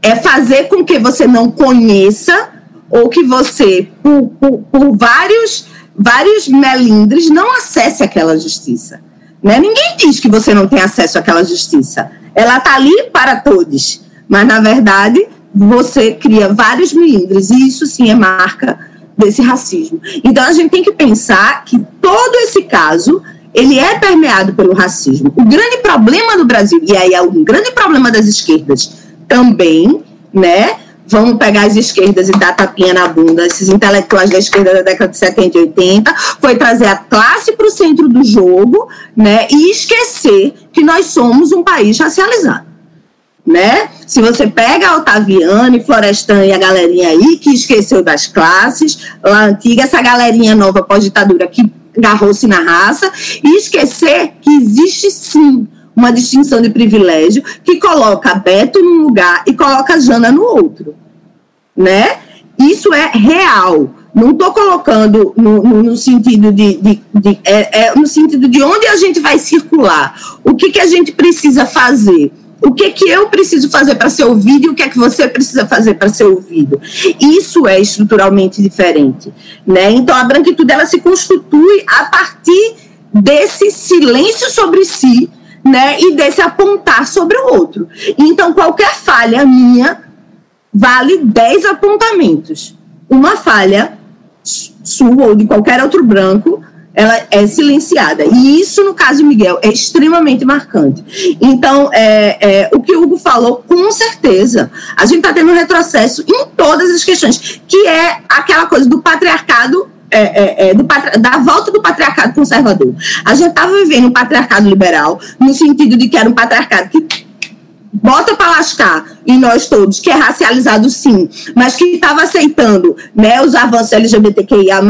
é fazer com que você não conheça ou que você, por, por, por vários, vários melindres, não acesse aquela justiça. Né? Ninguém diz que você não tem acesso àquela justiça. Ela está ali para todos. Mas, na verdade, você cria vários milímetros. E isso sim é marca desse racismo. Então, a gente tem que pensar que todo esse caso ele é permeado pelo racismo. O grande problema do Brasil, e aí é um grande problema das esquerdas também, né? Vamos pegar as esquerdas e dar tapinha na bunda. Esses intelectuais da esquerda da década de 70 e 80 foi trazer a classe para o centro do jogo, né? E esquecer que nós somos um país racializado, né? Se você pega a Otaviane, Florestan e a galerinha aí que esqueceu das classes, lá antiga, essa galerinha nova pós-ditadura que agarrou-se na raça, e esquecer que existe sim uma distinção de privilégio que coloca Beto num lugar e coloca Jana no outro, né? Isso é real. Não estou colocando no, no, no, sentido de, de, de é, é, no sentido de onde a gente vai circular, o que, que a gente precisa fazer o que que eu preciso fazer para ser ouvido e o que é que você precisa fazer para ser ouvido. Isso é estruturalmente diferente, né? Então a branquitude ela se constitui a partir desse silêncio sobre si, né, e desse apontar sobre o outro. Então qualquer falha minha vale 10 apontamentos. Uma falha sua ou de qualquer outro branco ela é silenciada. E isso, no caso de Miguel, é extremamente marcante. Então, é, é, o que o Hugo falou, com certeza, a gente está tendo um retrocesso em todas as questões, que é aquela coisa do patriarcado é, é, é, do, da volta do patriarcado conservador. A gente estava vivendo um patriarcado liberal, no sentido de que era um patriarcado que bota para lascar. Em nós todos, que é racializado sim, mas que estava aceitando né, os avanços LGBTQIA,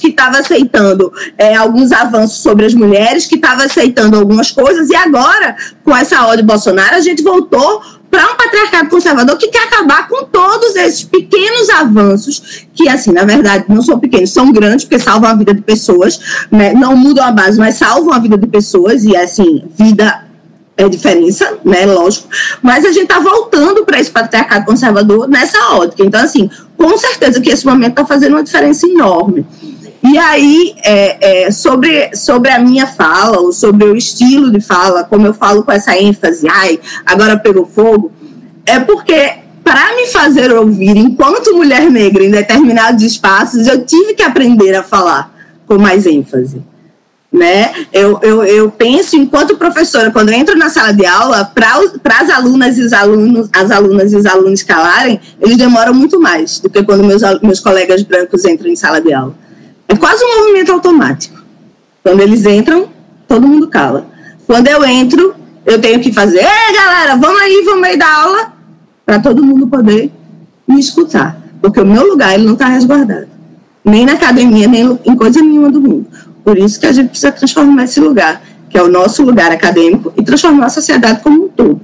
que estava aceitando é, alguns avanços sobre as mulheres, que estava aceitando algumas coisas, e agora, com essa ordem Bolsonaro, a gente voltou para um patriarcado conservador que quer acabar com todos esses pequenos avanços, que, assim, na verdade, não são pequenos, são grandes, porque salvam a vida de pessoas, né? não mudam a base, mas salvam a vida de pessoas, e, assim, vida é diferença, né? Lógico. Mas a gente está voltando para esse patriarcado conservador nessa ótica. Então, assim, com certeza que esse momento está fazendo uma diferença enorme. E aí, é, é, sobre, sobre a minha fala, ou sobre o estilo de fala, como eu falo com essa ênfase, ai, agora pegou fogo, é porque para me fazer ouvir enquanto mulher negra em determinados espaços, eu tive que aprender a falar com mais ênfase né? Eu, eu, eu penso, enquanto professora, quando entro na sala de aula, para as alunas e os alunos, as alunas e os alunos calarem, eles demoram muito mais do que quando meus, meus colegas brancos entram em sala de aula. É quase um movimento automático. Quando eles entram, todo mundo cala. Quando eu entro, eu tenho que fazer, ei galera, vamos aí, vamos aí dar aula, para todo mundo poder me escutar. Porque o meu lugar ele não está resguardado. Nem na academia, nem em coisa nenhuma do mundo. Por isso que a gente precisa transformar esse lugar, que é o nosso lugar acadêmico, e transformar a sociedade como um todo.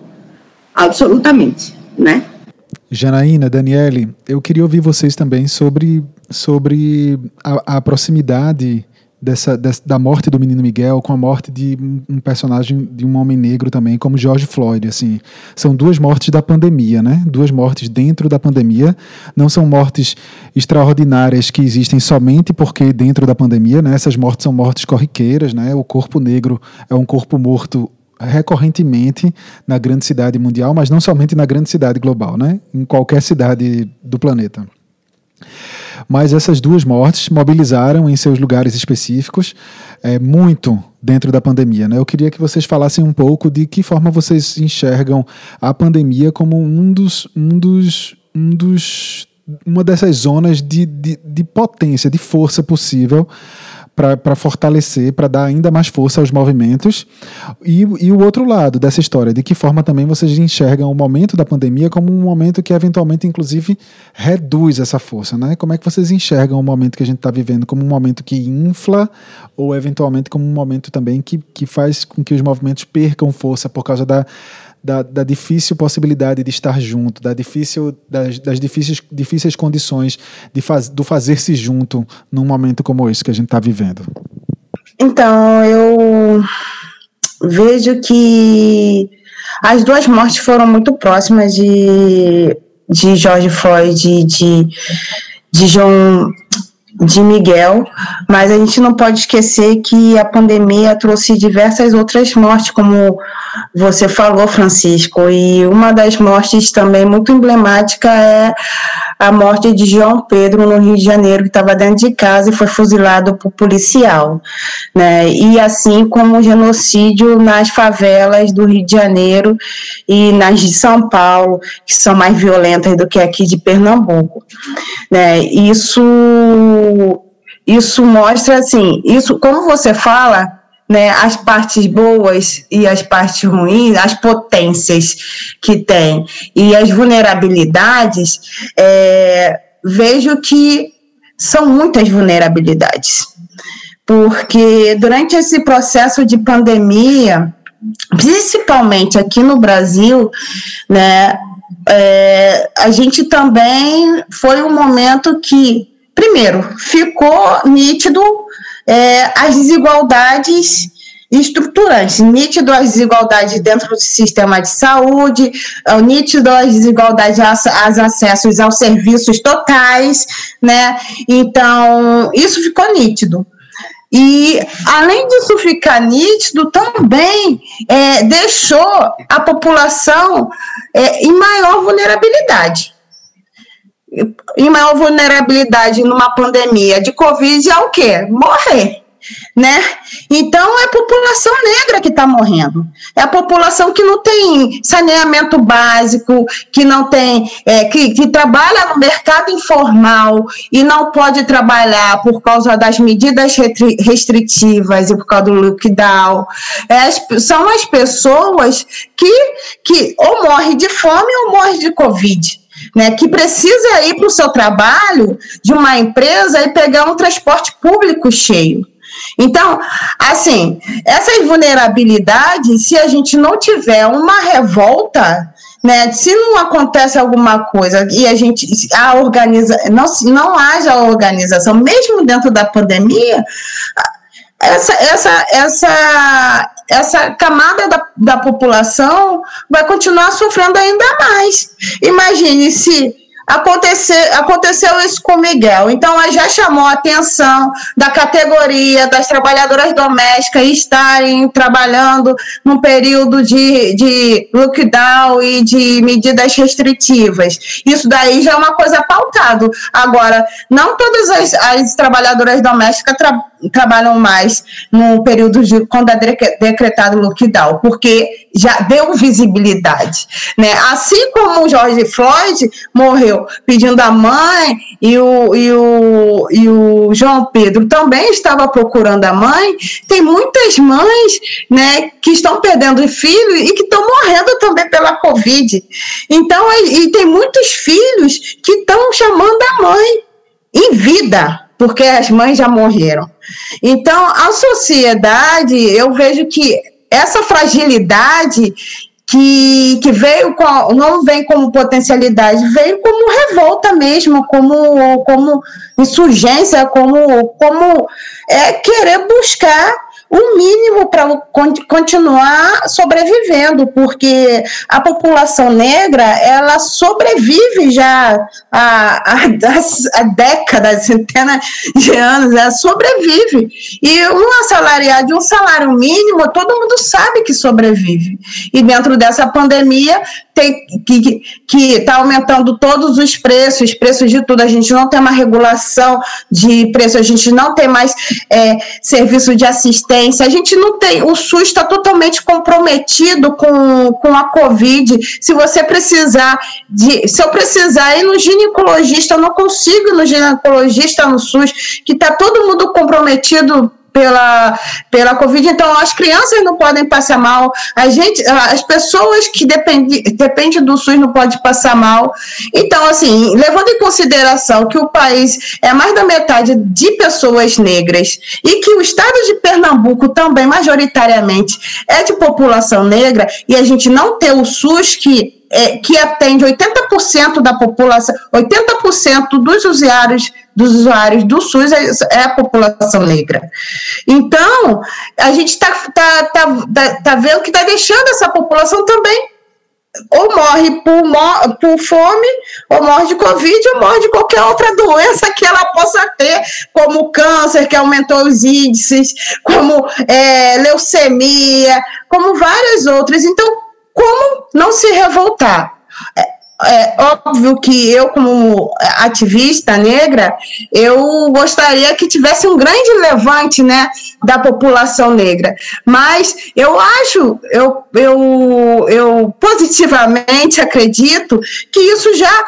Absolutamente, né? Janaína, Daniele, eu queria ouvir vocês também sobre, sobre a, a proximidade dessa, dessa, da morte do menino Miguel com a morte de um personagem de um homem negro também, como George Floyd, assim. São duas mortes da pandemia, né? Duas mortes dentro da pandemia. Não são mortes extraordinárias que existem somente porque dentro da pandemia, né? Essas mortes são mortes corriqueiras, né? O corpo negro é um corpo morto recorrentemente na grande cidade mundial, mas não somente na grande cidade global, né? Em qualquer cidade do planeta. Mas essas duas mortes mobilizaram em seus lugares específicos é, muito dentro da pandemia. Né? Eu queria que vocês falassem um pouco de que forma vocês enxergam a pandemia como um dos, um dos, um dos uma dessas zonas de, de, de potência, de força possível para fortalecer, para dar ainda mais força aos movimentos. E, e o outro lado dessa história, de que forma também vocês enxergam o momento da pandemia como um momento que eventualmente, inclusive, reduz essa força, né? Como é que vocês enxergam o momento que a gente está vivendo como um momento que infla ou eventualmente como um momento também que, que faz com que os movimentos percam força por causa da da, da, difícil possibilidade de estar junto, da difícil, das, das difíceis, difíceis condições de faz, do fazer-se junto num momento como esse que a gente está vivendo? Então, eu vejo que as duas mortes foram muito próximas de, de George Floyd de, de John de Miguel, mas a gente não pode esquecer que a pandemia trouxe diversas outras mortes, como você falou, Francisco, e uma das mortes também muito emblemática é a morte de João Pedro no Rio de Janeiro, que estava dentro de casa e foi fuzilado por policial, né? E assim como o genocídio nas favelas do Rio de Janeiro e nas de São Paulo, que são mais violentas do que aqui de Pernambuco, né? Isso isso mostra assim, isso como você fala, né, as partes boas e as partes ruins, as potências que tem e as vulnerabilidades, é, vejo que são muitas vulnerabilidades. Porque durante esse processo de pandemia, principalmente aqui no Brasil, né, é, a gente também foi um momento que, primeiro, ficou nítido é, as desigualdades estruturantes, nítido as desigualdades dentro do sistema de saúde, é, nítido as desigualdades as acessos aos serviços totais, né? Então, isso ficou nítido. E, além disso ficar nítido, também é, deixou a população é, em maior vulnerabilidade em maior vulnerabilidade numa pandemia de Covid é o quê? Morrer. Né? Então é a população negra que está morrendo. É a população que não tem saneamento básico, que não tem, é, que, que trabalha no mercado informal e não pode trabalhar por causa das medidas restritivas e por causa do lockdown. É, são as pessoas que, que ou morrem de fome ou morrem de Covid né, que precisa ir para o seu trabalho de uma empresa e pegar um transporte público cheio. Então, assim, essas vulnerabilidades, se a gente não tiver uma revolta, né, se não acontece alguma coisa e a gente a organiza, não, não haja organização, mesmo dentro da pandemia, essa, essa, essa, essa camada da, da população vai continuar sofrendo ainda mais. Imagine se Acontecer, aconteceu isso com Miguel. Então, já chamou a atenção da categoria das trabalhadoras domésticas estarem trabalhando num período de, de lockdown e de medidas restritivas. Isso daí já é uma coisa pautado. Agora, não todas as, as trabalhadoras domésticas trabalham mais no período de quando é decretado lockdown, porque já deu visibilidade, né? Assim como o George Floyd morreu pedindo a mãe e o, e o, e o João Pedro também estava procurando a mãe, tem muitas mães, né, que estão perdendo filhos e que estão morrendo também pela Covid. Então, e tem muitos filhos que estão chamando a mãe em vida, porque as mães já morreram. Então, a sociedade, eu vejo que essa fragilidade que, que veio com, não vem como potencialidade, veio como revolta mesmo, como, como insurgência, como, como é, querer buscar o mínimo para continuar sobrevivendo, porque a população negra ela sobrevive já há, há, há décadas, centenas de anos, ela sobrevive. E um assalariado de um salário mínimo, todo mundo sabe que sobrevive. E dentro dessa pandemia, tem, que está aumentando todos os preços, preços de tudo. A gente não tem uma regulação de preço, a gente não tem mais é, serviço de assistência, a gente não tem. O SUS está totalmente comprometido com, com a Covid. Se você precisar de. Se eu precisar ir no ginecologista, eu não consigo ir no ginecologista no SUS, que está todo mundo comprometido pela, pela Covid, então as crianças não podem passar mal, a gente, as pessoas que dependem depende do SUS não podem passar mal. Então, assim, levando em consideração que o país é mais da metade de pessoas negras e que o estado de Pernambuco também, majoritariamente, é de população negra, e a gente não ter o SUS que é, que atende 80% da população, 80% dos usuários dos usuários do SUS é, é a população negra. Então, a gente está tá, tá, tá, tá vendo que está deixando essa população também ou morre por, por fome, ou morre de Covid, ou morre de qualquer outra doença que ela possa ter, como câncer, que aumentou os índices, como é, leucemia, como várias outras. Então, como não se revoltar? É, é óbvio que eu, como ativista negra, eu gostaria que tivesse um grande levante né, da população negra. Mas eu acho, eu, eu, eu positivamente acredito que isso já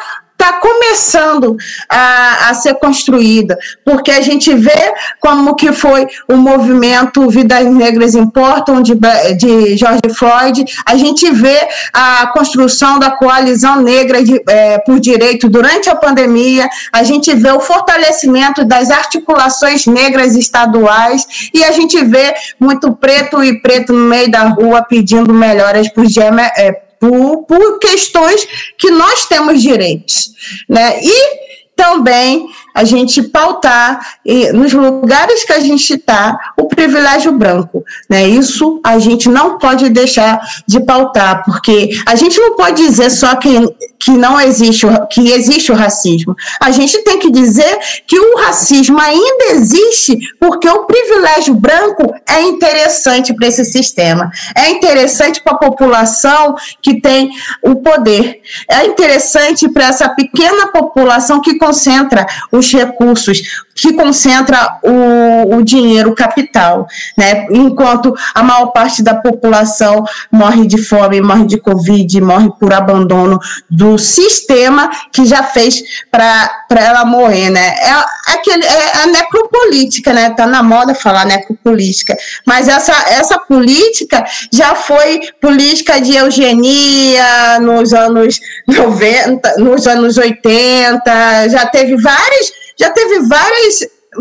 está começando a, a, ser construída, porque a gente vê como que foi o movimento Vidas Negras Importam, de, de George Floyd, a gente vê a construção da coalizão negra de, é, por direito durante a pandemia, a gente vê o fortalecimento das articulações negras estaduais. E a gente vê muito preto e preto no meio da rua pedindo melhoras os é, por, por questões que nós temos direitos. Né? E também a gente pautar e, nos lugares que a gente está o privilégio branco. Né? Isso a gente não pode deixar de pautar, porque a gente não pode dizer só que, que não existe, que existe o racismo. A gente tem que dizer que o racismo ainda existe porque o privilégio branco é interessante para esse sistema. É interessante para a população que tem o poder. É interessante para essa pequena população que concentra os recursos, que concentra o, o dinheiro, o capital, né? Enquanto a maior parte da população morre de fome, morre de Covid, morre por abandono do sistema que já fez para ela morrer, né? É, aquele, é a necropolítica, né? Tá na moda falar necropolítica, mas essa, essa política já foi política de eugenia nos anos 90, nos anos 80, já teve várias já teve várias,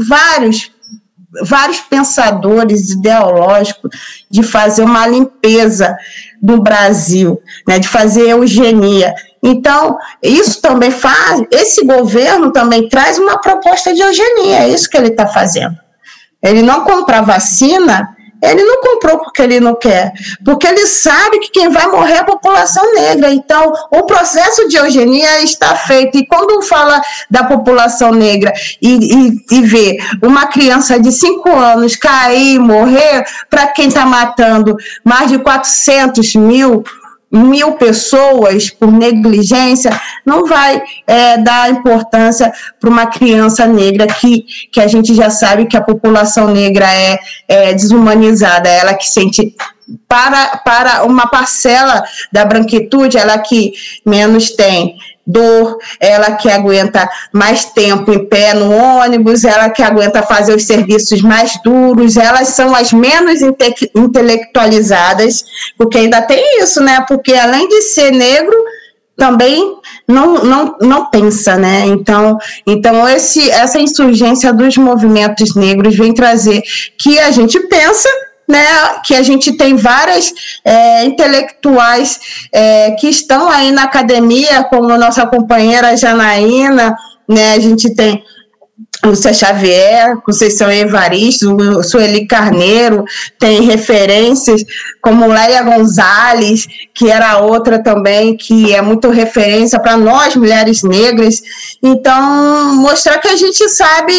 vários, vários pensadores ideológicos de fazer uma limpeza do Brasil, né, de fazer eugenia. Então, isso também faz, esse governo também traz uma proposta de eugenia, é isso que ele está fazendo. Ele não compra vacina ele não comprou porque ele não quer, porque ele sabe que quem vai morrer é a população negra. Então, o processo de eugenia está feito. E quando fala da população negra e, e, e vê uma criança de 5 anos cair morrer, para quem está matando mais de 400 mil mil pessoas por negligência, não vai é, dar importância para uma criança negra que, que a gente já sabe que a população negra é, é desumanizada, ela que sente para, para uma parcela da branquitude, ela que menos tem dor, ela que aguenta mais tempo em pé no ônibus, ela que aguenta fazer os serviços mais duros, elas são as menos inte intelectualizadas, porque ainda tem isso, né? Porque além de ser negro, também não, não, não pensa, né? Então, então esse, essa insurgência dos movimentos negros vem trazer que a gente pensa né, que a gente tem várias é, intelectuais é, que estão aí na academia, como nossa companheira Janaína, né, a gente tem Lúcia Xavier, Conceição Evaristo, Sueli Carneiro, tem referências como Lélia Gonzalez, que era outra também, que é muito referência para nós, mulheres negras. Então, mostrar que a gente sabe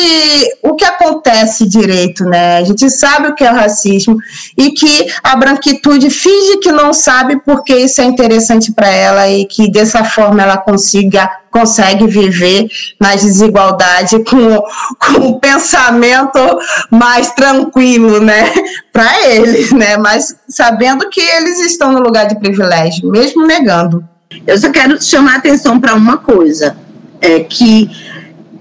o que acontece direito, né? A gente sabe o que é o racismo e que a branquitude finge que não sabe porque isso é interessante para ela e que dessa forma ela consiga consegue viver na desigualdade com, com um pensamento mais tranquilo, né, para eles, né, mas sabendo que eles estão no lugar de privilégio, mesmo negando. Eu só quero chamar a atenção para uma coisa, é que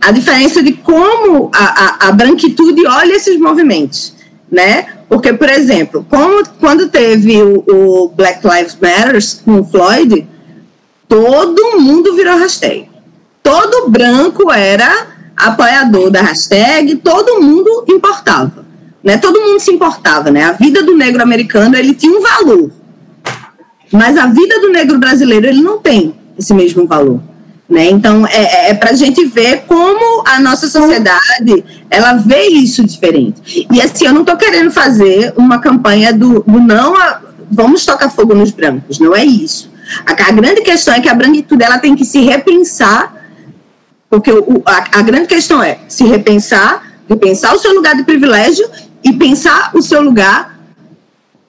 a diferença de como a, a, a branquitude olha esses movimentos, né? Porque, por exemplo, como, quando teve o, o Black Lives Matter com o Floyd, todo mundo virou hashtag. Todo branco era apoiador da hashtag, todo mundo importava. Né? Todo mundo se importava. Né? A vida do negro americano ele tinha um valor. Mas a vida do negro brasileiro ele não tem esse mesmo valor. Né? Então, é, é, é para a gente ver como a nossa sociedade ela vê isso diferente. E assim, eu não estou querendo fazer uma campanha do, do não a, vamos tocar fogo nos brancos, não é isso. A, a grande questão é que a branquitude ela tem que se repensar, porque o, a, a grande questão é se repensar, repensar o seu lugar de privilégio e pensar o seu lugar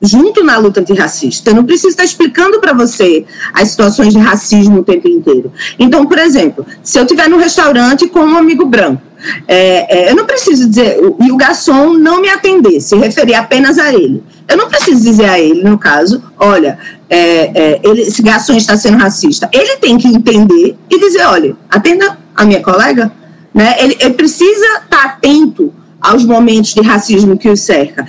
junto na luta antirracista. Eu não preciso estar explicando para você as situações de racismo o tempo inteiro. Então, por exemplo, se eu estiver no restaurante com um amigo branco, é, é, eu não preciso dizer, e o garçom não me atender, se referir apenas a ele. Eu não preciso dizer a ele, no caso, olha, é, é ele, esse garçom está sendo racista. Ele tem que entender e dizer, olha, atenda a minha colega. Né? Ele, ele precisa estar atento aos momentos de racismo que o cerca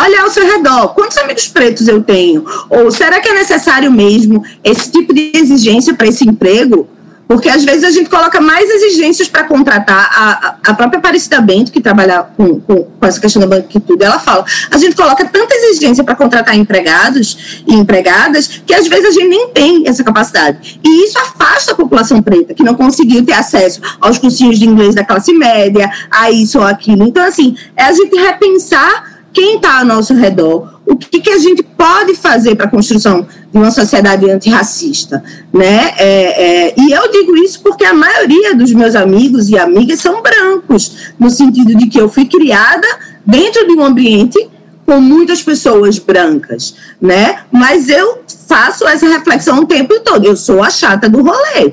olhar ao seu redor. Quantos amigos pretos eu tenho? Ou será que é necessário mesmo esse tipo de exigência para esse emprego? Porque às vezes a gente coloca mais exigências para contratar. A, a própria Aparecida Bento, que trabalha com, com, com essa questão da banquitude, ela fala: a gente coloca tanta exigência para contratar empregados e empregadas que às vezes a gente nem tem essa capacidade. E isso afasta a população preta, que não conseguiu ter acesso aos cursinhos de inglês da classe média, a isso ou aquilo. Então, assim, é a gente repensar quem está ao nosso redor, o que, que a gente pode fazer para a construção de uma sociedade antirracista, né? É, é, e eu digo isso porque a maioria dos meus amigos e amigas são brancos, no sentido de que eu fui criada dentro de um ambiente com muitas pessoas brancas, né? Mas eu faço essa reflexão o tempo todo. Eu sou a chata do rolê,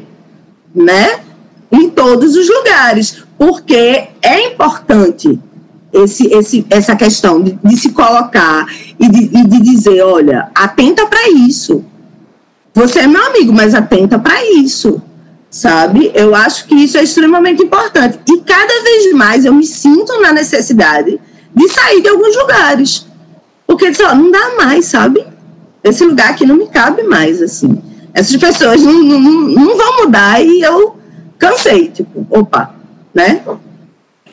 né? Em todos os lugares, porque é importante esse, esse, essa questão de, de se colocar e de, e de dizer, olha, atenta para isso. Você é meu amigo, mas atenta para isso, sabe? Eu acho que isso é extremamente importante. E cada vez mais eu me sinto na necessidade de sair de alguns lugares. Porque ó, não dá mais, sabe? Esse lugar aqui não me cabe mais, assim. Essas pessoas não, não, não vão mudar e eu cansei, tipo, opa, né?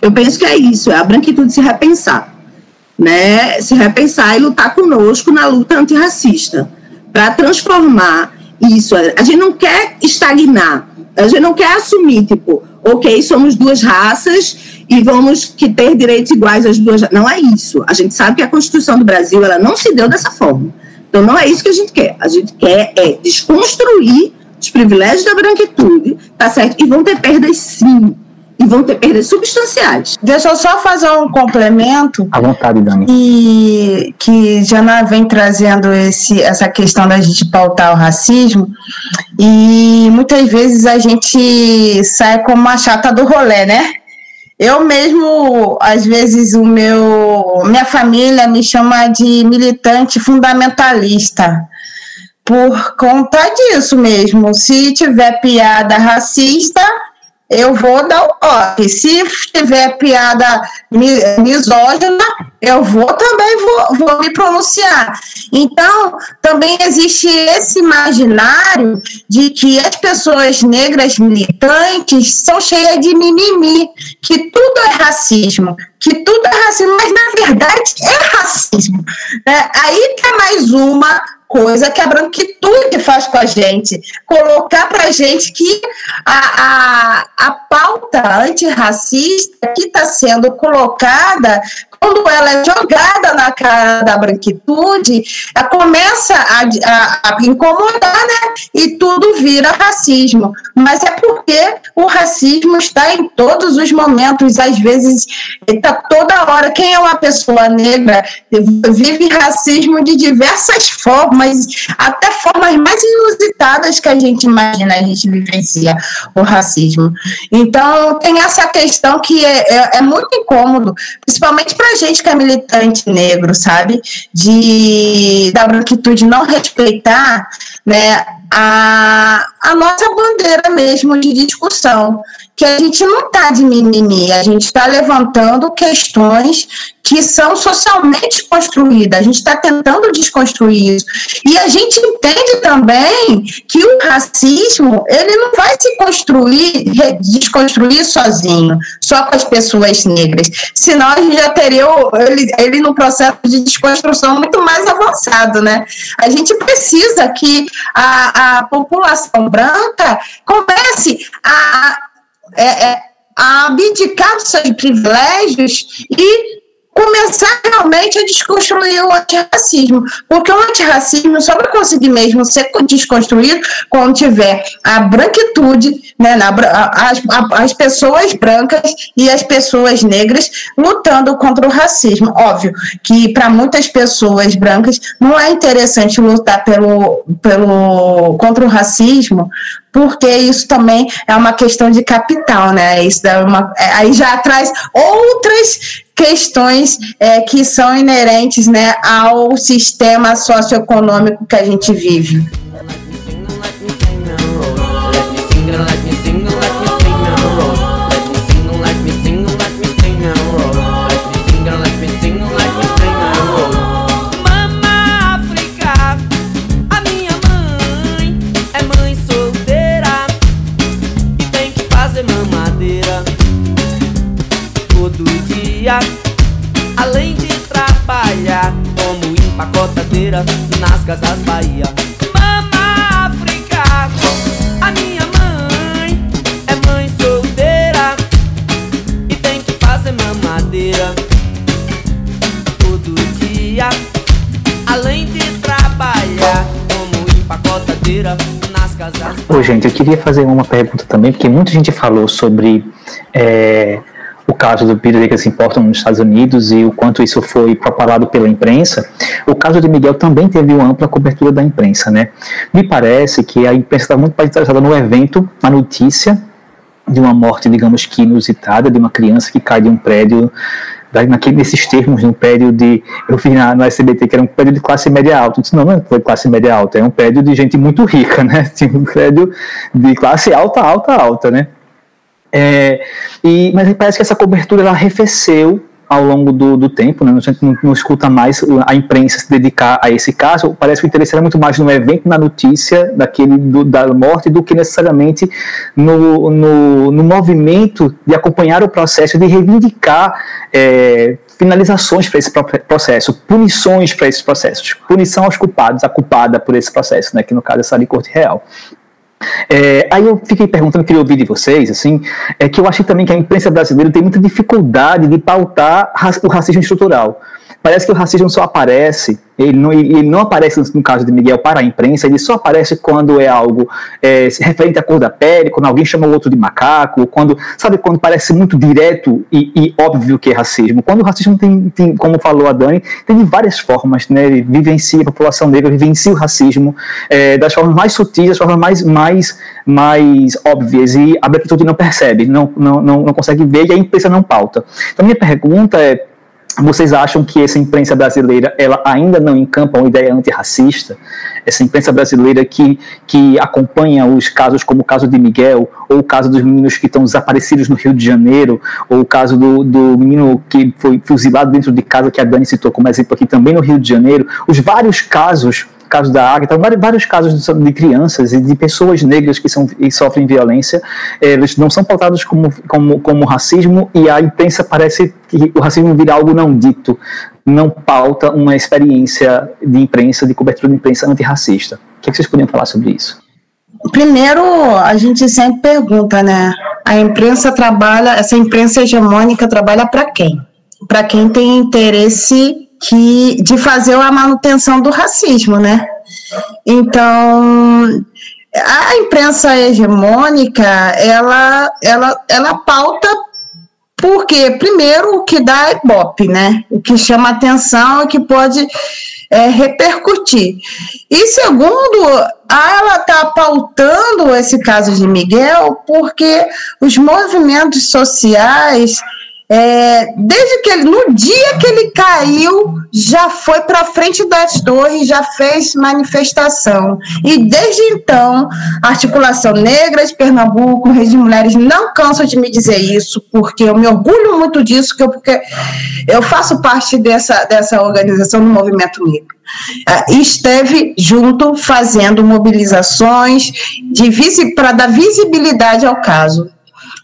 Eu penso que é isso, é a branquitude se repensar, né? Se repensar e lutar conosco na luta antirracista, para transformar isso. A gente não quer estagnar, a gente não quer assumir, tipo, ok, somos duas raças e vamos que ter direitos iguais às duas. Não é isso. A gente sabe que a Constituição do Brasil ela não se deu dessa forma. Então não é isso que a gente quer. A gente quer é desconstruir os privilégios da branquitude, tá certo? E vão ter perdas sim e vão ter perdas substanciais. Deixa eu só fazer um complemento. À vontade, Dani. E que Jana vem trazendo esse, essa questão da gente pautar o racismo. E muitas vezes a gente sai como uma chata do rolê, né? Eu mesmo, às vezes, o meu, minha família me chama de militante fundamentalista por conta disso mesmo. Se tiver piada racista, eu vou dar o toque. Se tiver piada misógina, eu vou também vou, vou me pronunciar. Então, também existe esse imaginário de que as pessoas negras militantes são cheias de mimimi, que tudo é racismo, que tudo é racismo, mas na verdade é racismo. É, aí tem mais uma coisa que a branquitude faz com a gente. Colocar para a gente que a, a, a pauta antirracista que está sendo colocada quando ela é jogada na cara da branquitude, ela começa a, a, a, incomodar, né? E tudo vira racismo. Mas é porque o racismo está em todos os momentos, às vezes está toda hora. Quem é uma pessoa negra vive racismo de diversas formas, até formas mais inusitadas que a gente imagina, a gente vivencia o racismo. Então, tem essa questão que é, é, é muito incômodo, principalmente para gente que é militante negro, sabe? De da branquitude não respeitar, né, a, a nossa bandeira mesmo de discussão, que a gente não está de mimimi, a gente está levantando questões que são socialmente construídas, a gente está tentando desconstruir isso. E a gente entende também que o racismo, ele não vai se construir, desconstruir sozinho, só com as pessoas negras, senão a gente já teria ele, ele no processo de desconstrução muito mais avançado, né? A gente precisa que a, a população branca comece a, é, é, a abdicar dos seus privilégios e começar realmente a desconstruir o antirracismo, porque o antirracismo só vai conseguir mesmo ser desconstruído quando tiver a branquitude, né, na, as, as pessoas brancas e as pessoas negras lutando contra o racismo. Óbvio que para muitas pessoas brancas não é interessante lutar pelo, pelo contra o racismo, porque isso também é uma questão de capital, né? Isso é uma, é, aí já traz outras questões é, que são inerentes né, ao sistema socioeconômico que a gente vive. Bandeira nas casas Bahia. Mama África, a minha mãe é mãe solteira e tem que fazer mamadeira todo dia, além de trabalhar como empacotadeira. Ô, gente, eu queria fazer uma pergunta também, porque muita gente falou sobre é, caso do Peter se importam nos Estados Unidos e o quanto isso foi propalado pela imprensa, o caso de Miguel também teve uma ampla cobertura da imprensa, né? Me parece que a imprensa está muito mais interessada no evento, na notícia de uma morte, digamos que inusitada, de uma criança que cai de um prédio naquele, nesses termos, um prédio de. Eu vi na, no SBT que era um prédio de classe média alta. Eu disse, não, não foi classe média alta, é um prédio de gente muito rica, né? Um prédio de classe alta, alta, alta, né? É, e, mas parece que essa cobertura ela arrefeceu ao longo do, do tempo, né? a gente não, não, escuta mais a imprensa se dedicar a esse caso, parece que o interesse era muito mais no evento, na notícia daquele do, da morte, do que necessariamente no, no, no, movimento de acompanhar o processo, de reivindicar é, finalizações para esse processo, punições para esses processos, punição aos culpados, a culpada por esse processo, né? que no caso é Sara Corte Real. É, aí eu fiquei perguntando, queria ouvir de vocês, assim, é que eu acho também que a imprensa brasileira tem muita dificuldade de pautar o racismo estrutural. Parece que o racismo só aparece ele não, ele não aparece no caso de Miguel para a imprensa, ele só aparece quando é algo é, referente à cor da pele, quando alguém chama o outro de macaco, quando, sabe, quando parece muito direto e, e óbvio que é racismo. Quando o racismo tem, tem, como falou a Dani, tem várias formas, né? Ele vivencia a população negra, vivencia o racismo é, das formas mais sutis, das formas mais, mais, mais óbvias, e a branquitude não percebe, não, não, não, não consegue ver e a imprensa não pauta. Então, minha pergunta é vocês acham que essa imprensa brasileira ela ainda não encampa uma ideia antirracista? Essa imprensa brasileira que, que acompanha os casos como o caso de Miguel, ou o caso dos meninos que estão desaparecidos no Rio de Janeiro, ou o caso do, do menino que foi fuzilado dentro de casa, que a Dani citou como exemplo aqui também no Rio de Janeiro, os vários casos caso da Agatha, vários, vários casos de, crianças e de pessoas negras que, são, e sofrem violência, eles não são pautados como, como, como racismo e a imprensa parece que o racismo vira algo não dito, não pauta uma experiência de imprensa, de cobertura de imprensa antirracista. O que, é que vocês podiam falar sobre isso? Primeiro, a gente sempre pergunta, né? A imprensa trabalha, essa imprensa hegemônica trabalha para quem? Para quem tem interesse que de fazer a manutenção do racismo, né? Então, a imprensa hegemônica, ela, ela, ela pauta porque, primeiro, o que dá é Ibope, né? O que chama atenção e que pode é, repercutir. E segundo, ela está pautando esse caso de Miguel porque os movimentos sociais é, desde que ele, no dia que ele caiu, já foi para frente das torres, já fez manifestação. E desde então, a articulação negra de Pernambuco, Rede de Mulheres, não canso de me dizer isso, porque eu me orgulho muito disso, que eu, porque eu faço parte dessa, dessa organização do movimento negro. É, esteve junto fazendo mobilizações para dar visibilidade ao caso.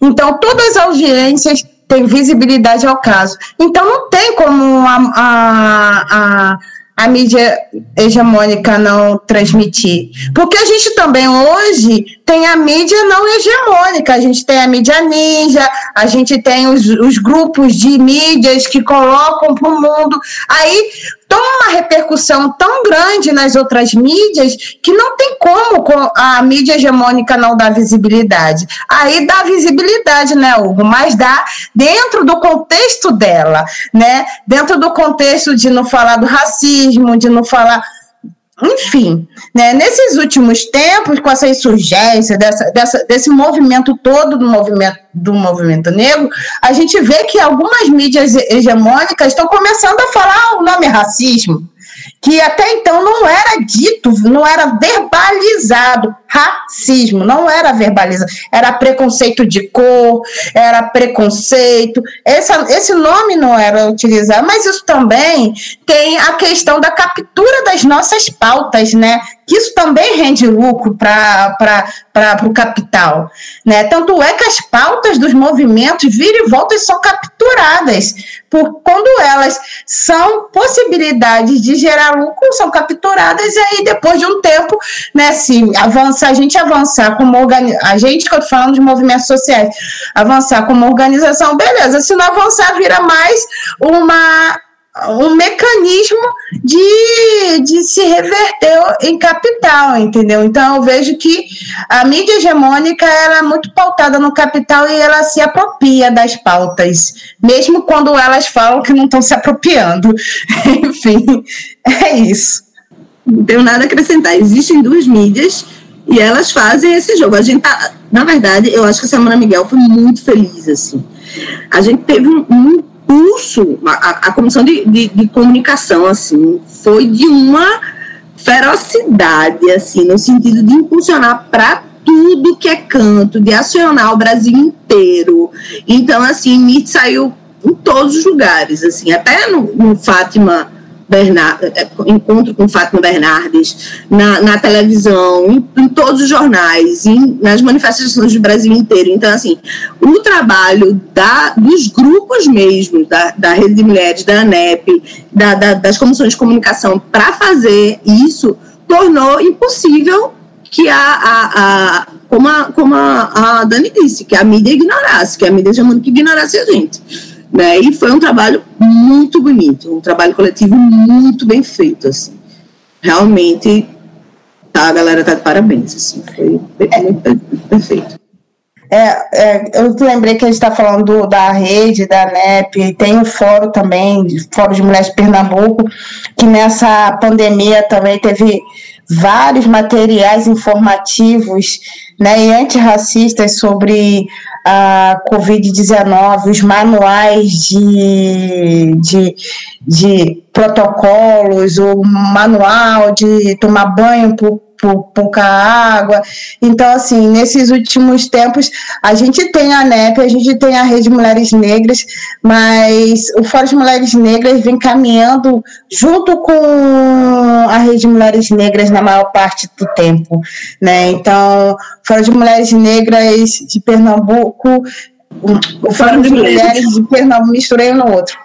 Então, todas as audiências tem visibilidade ao caso. Então, não tem como a, a, a a mídia hegemônica não transmitir. Porque a gente também hoje tem a mídia não hegemônica, a gente tem a mídia ninja, a gente tem os, os grupos de mídias que colocam para o mundo. Aí toma uma repercussão tão grande nas outras mídias que não tem como a mídia hegemônica não dar visibilidade. Aí dá visibilidade, né, Hugo? Mas dá dentro do contexto dela, né? Dentro do contexto de não falar do racismo, de não falar enfim, né, nesses últimos tempos, com essa insurgência, dessa, dessa, desse movimento todo do movimento, do movimento negro, a gente vê que algumas mídias hegemônicas estão começando a falar o nome racismo, que até então não era dito, não era verbalizado. Racismo não era verbalizado, era preconceito de cor, era preconceito. Essa, esse nome não era utilizado, mas isso também tem a questão da captura das nossas pautas, né? Que isso também rende lucro para o capital. Né? Tanto é que as pautas dos movimentos vira e volta são capturadas. Por, quando elas são possibilidades de gerar lucro, são capturadas, e aí depois de um tempo, né, se avança, a gente avançar como organização, a gente que eu falando de movimentos sociais, avançar como organização, beleza, se não avançar, vira mais uma um mecanismo de, de se reverter em capital, entendeu? Então eu vejo que a mídia hegemônica ela é muito pautada no capital e ela se apropria das pautas, mesmo quando elas falam que não estão se apropriando. Enfim, é isso. Não tenho nada a acrescentar. Existem duas mídias e elas fazem esse jogo. A gente tá, na verdade, eu acho que a Semana Miguel foi muito feliz assim. A gente teve um, um curso, a, a comissão de, de, de, comunicação, assim, foi de uma ferocidade, assim, no sentido de impulsionar para tudo que é canto, de acionar o Brasil inteiro. Então, assim, MIT saiu em todos os lugares, assim, até no, no Fátima Bernard, é, encontro com Fátima Bernardes, na, na televisão, em, em, todos os jornais, em, nas manifestações do Brasil inteiro. Então, assim, o trabalho da, dos grupos mesmo, da, da Rede de Mulheres, da ANEP, da, da, das comissões de comunicação, para fazer isso, tornou impossível que a, a, a como, a, como a, a Dani disse, que a mídia ignorasse, que a mídia hegemônica ignorasse a gente. Né? E foi um trabalho muito bonito, um trabalho coletivo muito bem feito, assim. Realmente, tá, a galera tá de parabéns, assim, foi muito perfeito. É, é, eu lembrei que a gente está falando do, da rede, da NEP, tem o fórum também, Fórum de Mulheres de Pernambuco, que nessa pandemia também teve vários materiais informativos né, e antirracistas sobre a Covid-19, os manuais de, de, de protocolos, o manual de tomar banho por por pouca água. Então, assim, nesses últimos tempos, a gente tem a NEP, a gente tem a Rede Mulheres Negras, mas o Fórum de Mulheres Negras vem caminhando junto com a Rede Mulheres Negras na maior parte do tempo, né? Então, o Fórum de Mulheres Negras de Pernambuco, o Fórum de Mulheres de Pernambuco, misturei um no outro.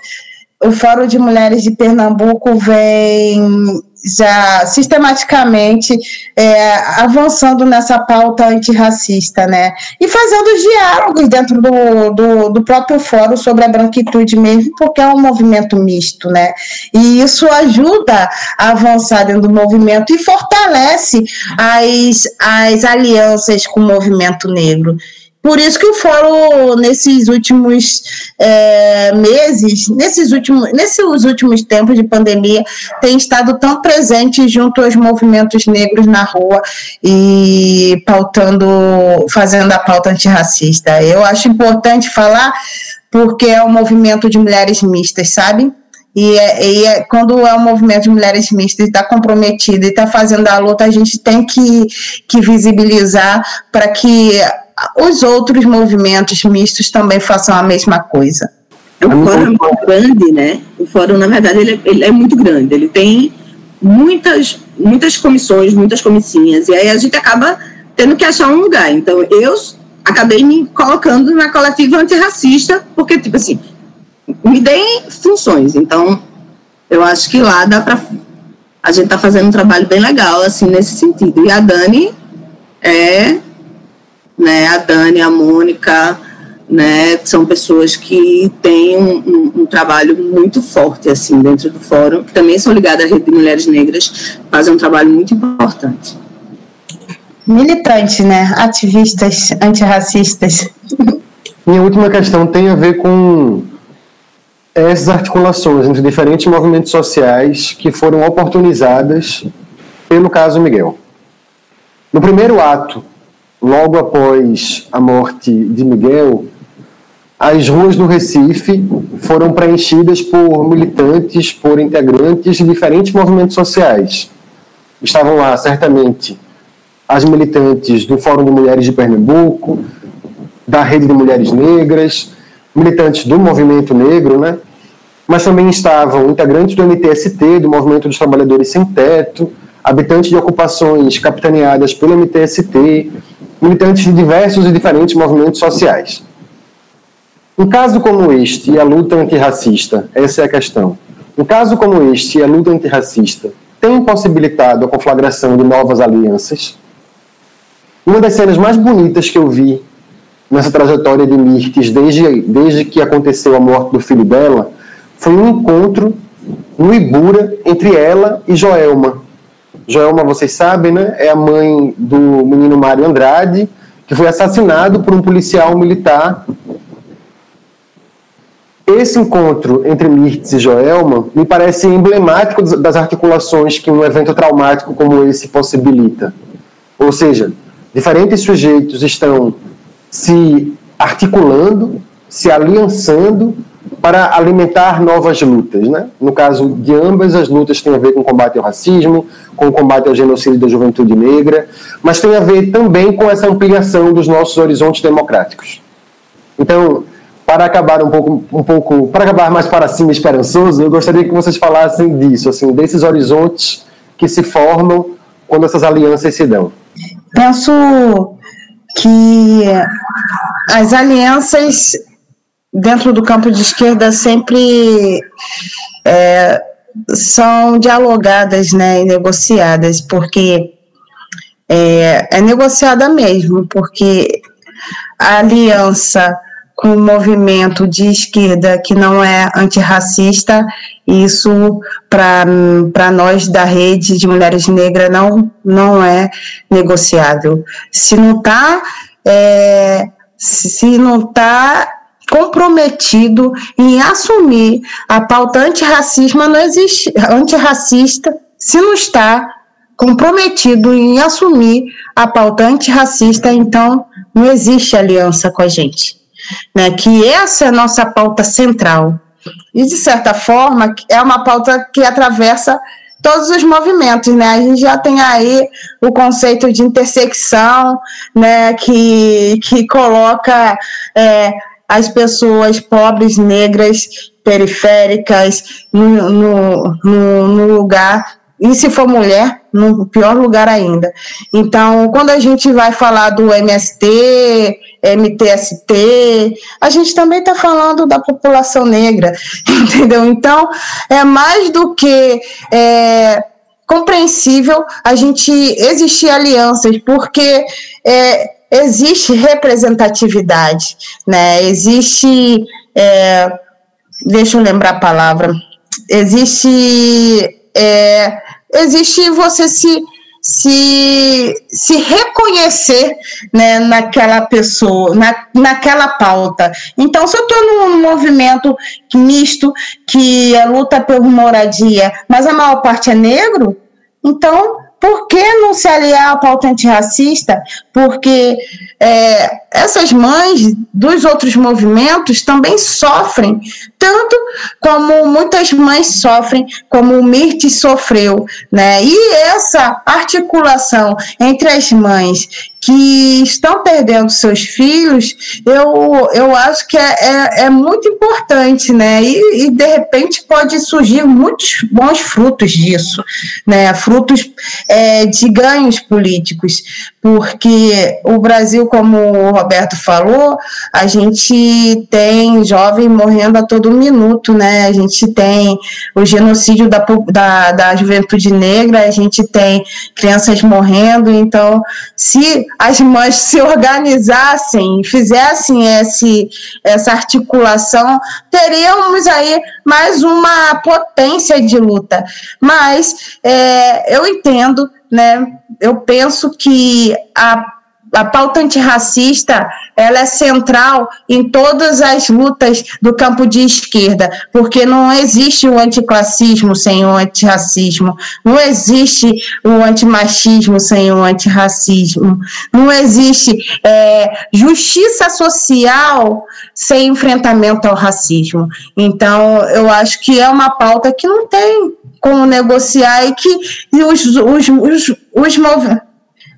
O Fórum de Mulheres de Pernambuco vem já sistematicamente é, avançando nessa pauta antirracista, né? E fazendo diálogos dentro do, do, do, próprio fórum sobre a branquitude mesmo, porque é um movimento misto, né? E isso ajuda a avançar dentro do movimento e fortalece as, as alianças com o movimento negro. Por isso que o fórum, nesses últimos é, meses, nesses últimos, nesses últimos tempos de pandemia, tem estado tão presente junto aos movimentos negros na rua e pautando, fazendo a pauta antirracista. Eu acho importante falar porque é um movimento de mulheres mistas, sabe? E, é, e é, quando é um movimento de mulheres mistas está comprometido e está fazendo a luta, a gente tem que, que visibilizar para que os outros movimentos mistos também façam a mesma coisa. O fórum é muito grande, né? O fórum, na verdade, ele é, ele é, muito grande. Ele tem muitas, muitas comissões, muitas comissinhas. E aí a gente acaba tendo que achar um lugar. Então, eu acabei me colocando na coletiva antirracista, porque, tipo assim, me deem funções. Então, eu acho que lá dá para a gente está fazendo um trabalho bem legal, assim, nesse sentido. E a Dani é, né, a Dani, a Mônica, né, são pessoas que têm um, um, um, trabalho muito forte, assim, dentro do fórum, que também são ligadas à rede de mulheres negras, fazem um trabalho muito importante. Militantes, né, ativistas antirracistas. Minha última questão tem a ver com essas articulações entre diferentes movimentos sociais que foram oportunizadas pelo caso Miguel. No primeiro ato, logo após a morte de Miguel, as ruas do Recife foram preenchidas por militantes, por integrantes de diferentes movimentos sociais. Estavam lá, certamente, as militantes do Fórum de Mulheres de Pernambuco, da Rede de Mulheres Negras, militantes do Movimento Negro, né? mas também estavam integrantes do MTST, do Movimento dos Trabalhadores Sem Teto, habitantes de ocupações capitaneadas pelo MTST, militantes de diversos e diferentes movimentos sociais. Um caso como este e a luta antirracista, essa é a questão. Um caso como este e a luta antirracista tem possibilitado a conflagração de novas alianças. Uma das cenas mais bonitas que eu vi nessa trajetória de Mirtes desde, desde que aconteceu a morte do filho dela foi um encontro no Ibura entre ela e Joelma, Joelma, vocês sabem, né? É a mãe do menino Mário Andrade, que foi assassinado por um policial militar. Esse encontro entre Mirtz e Joelma me parece emblemático das articulações que um evento traumático como esse possibilita. Ou seja, diferentes sujeitos estão se articulando, se aliançando para alimentar novas lutas. Né? No caso de ambas, as lutas têm a ver com o combate ao racismo, com o combate ao genocídio da juventude negra, mas tem a ver também com essa ampliação dos nossos horizontes democráticos. Então, para acabar um pouco, um pouco, para acabar mais para cima esperançoso, eu gostaria que vocês falassem disso, assim, desses horizontes que se formam quando essas alianças se dão. Penso que as alianças dentro do campo de esquerda sempre é, são dialogadas né, e negociadas, porque é, é negociada mesmo, porque a aliança com o movimento de esquerda que não é antirracista, isso para nós da rede de mulheres negras não, não é negociável. Se não está é, se não está comprometido em assumir a pauta antirracismo não existe antirracista se não está comprometido em assumir a pauta antirracista, então não existe aliança com a gente. Né? Que essa é a nossa pauta central. E, de certa forma, é uma pauta que atravessa todos os movimentos, né? A gente já tem aí o conceito de intersecção, né? Que, que coloca é, as pessoas pobres, negras, periféricas, no, no, no, lugar e se for mulher, no pior lugar ainda. Então, quando a gente vai falar do MST, MTST, a gente também está falando da população negra, entendeu? Então, é mais do que é, compreensível a gente existir alianças, porque é, existe representatividade, né? Existe, é, deixa eu lembrar a palavra, existe, é, existe você se se, se reconhecer né, naquela pessoa, na, naquela pauta. Então, se eu estou num movimento misto que luta por moradia, mas a maior parte é negro, então por que não se aliar à pauta antirracista? Porque é, essas mães dos outros movimentos também sofrem, tanto como muitas mães sofrem, como o Mirti sofreu. Né? E essa articulação entre as mães que estão perdendo seus filhos, eu, eu acho que é, é, é muito importante, né? E, e, de repente pode surgir muitos bons frutos disso, né? Frutos é, de ganhos políticos, porque o Brasil, como o Roberto falou, a gente tem jovem morrendo a todo minuto, né? A gente tem o genocídio da, da, da juventude negra, a gente tem crianças morrendo, então se as mães se organizassem, fizessem esse, essa articulação, teríamos aí mais uma potência de luta. Mas é, eu entendo, né? Eu penso que a a pauta antirracista ela é central em todas as lutas do campo de esquerda, porque não existe o anticlassismo sem o antirracismo, não existe o antimachismo sem o antirracismo, não existe é, justiça social sem enfrentamento ao racismo. Então, eu acho que é uma pauta que não tem como negociar e que os, os, os, os movimentos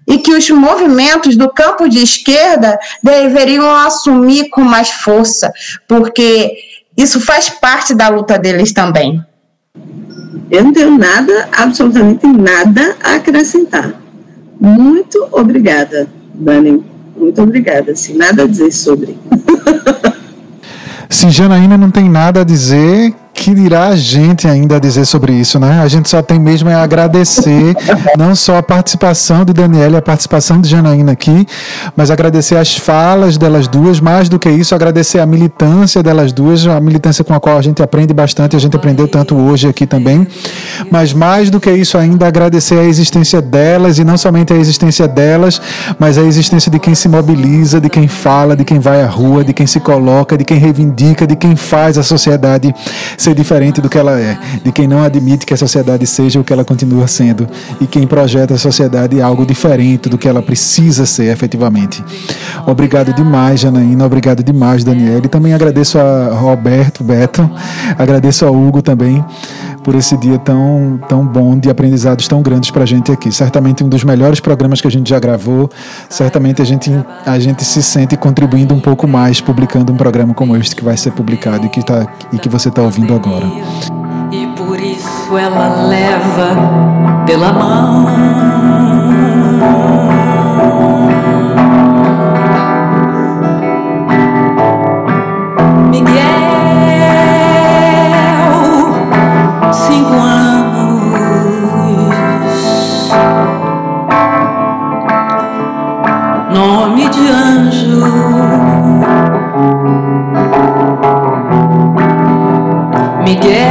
e que os movimentos do campo de esquerda deveriam assumir com mais força, porque isso faz parte da luta deles também. Eu não tenho nada, absolutamente nada a acrescentar. Muito obrigada, Dani. Muito obrigada. Assim, nada a dizer sobre. Se Janaína não tem nada a dizer, que dirá a gente ainda a dizer sobre isso, né? A gente só tem mesmo é agradecer não só a participação de Daniela e a participação de Janaína aqui, mas agradecer as falas delas duas, mais do que isso, agradecer a militância delas duas, a militância com a qual a gente aprende bastante, a gente aprendeu tanto hoje aqui também, mas mais do que isso ainda agradecer a existência delas e não somente a existência delas, mas a existência de quem se mobiliza, de quem fala, de quem vai à rua, de quem se coloca, de quem reivindica, de quem faz a sociedade ser ser diferente do que ela é, de quem não admite que a sociedade seja o que ela continua sendo e quem projeta a sociedade algo diferente do que ela precisa ser efetivamente. Obrigado demais, Janaína, obrigado demais, Daniela, e também agradeço a Roberto, Beto, agradeço a Hugo também por esse dia tão, tão bom de aprendizados tão grandes para a gente aqui. Certamente um dos melhores programas que a gente já gravou. Certamente a gente, a gente se sente contribuindo um pouco mais publicando um programa como este que vai ser publicado e que, tá, e que você está ouvindo agora. E por isso ela leva pela mão. As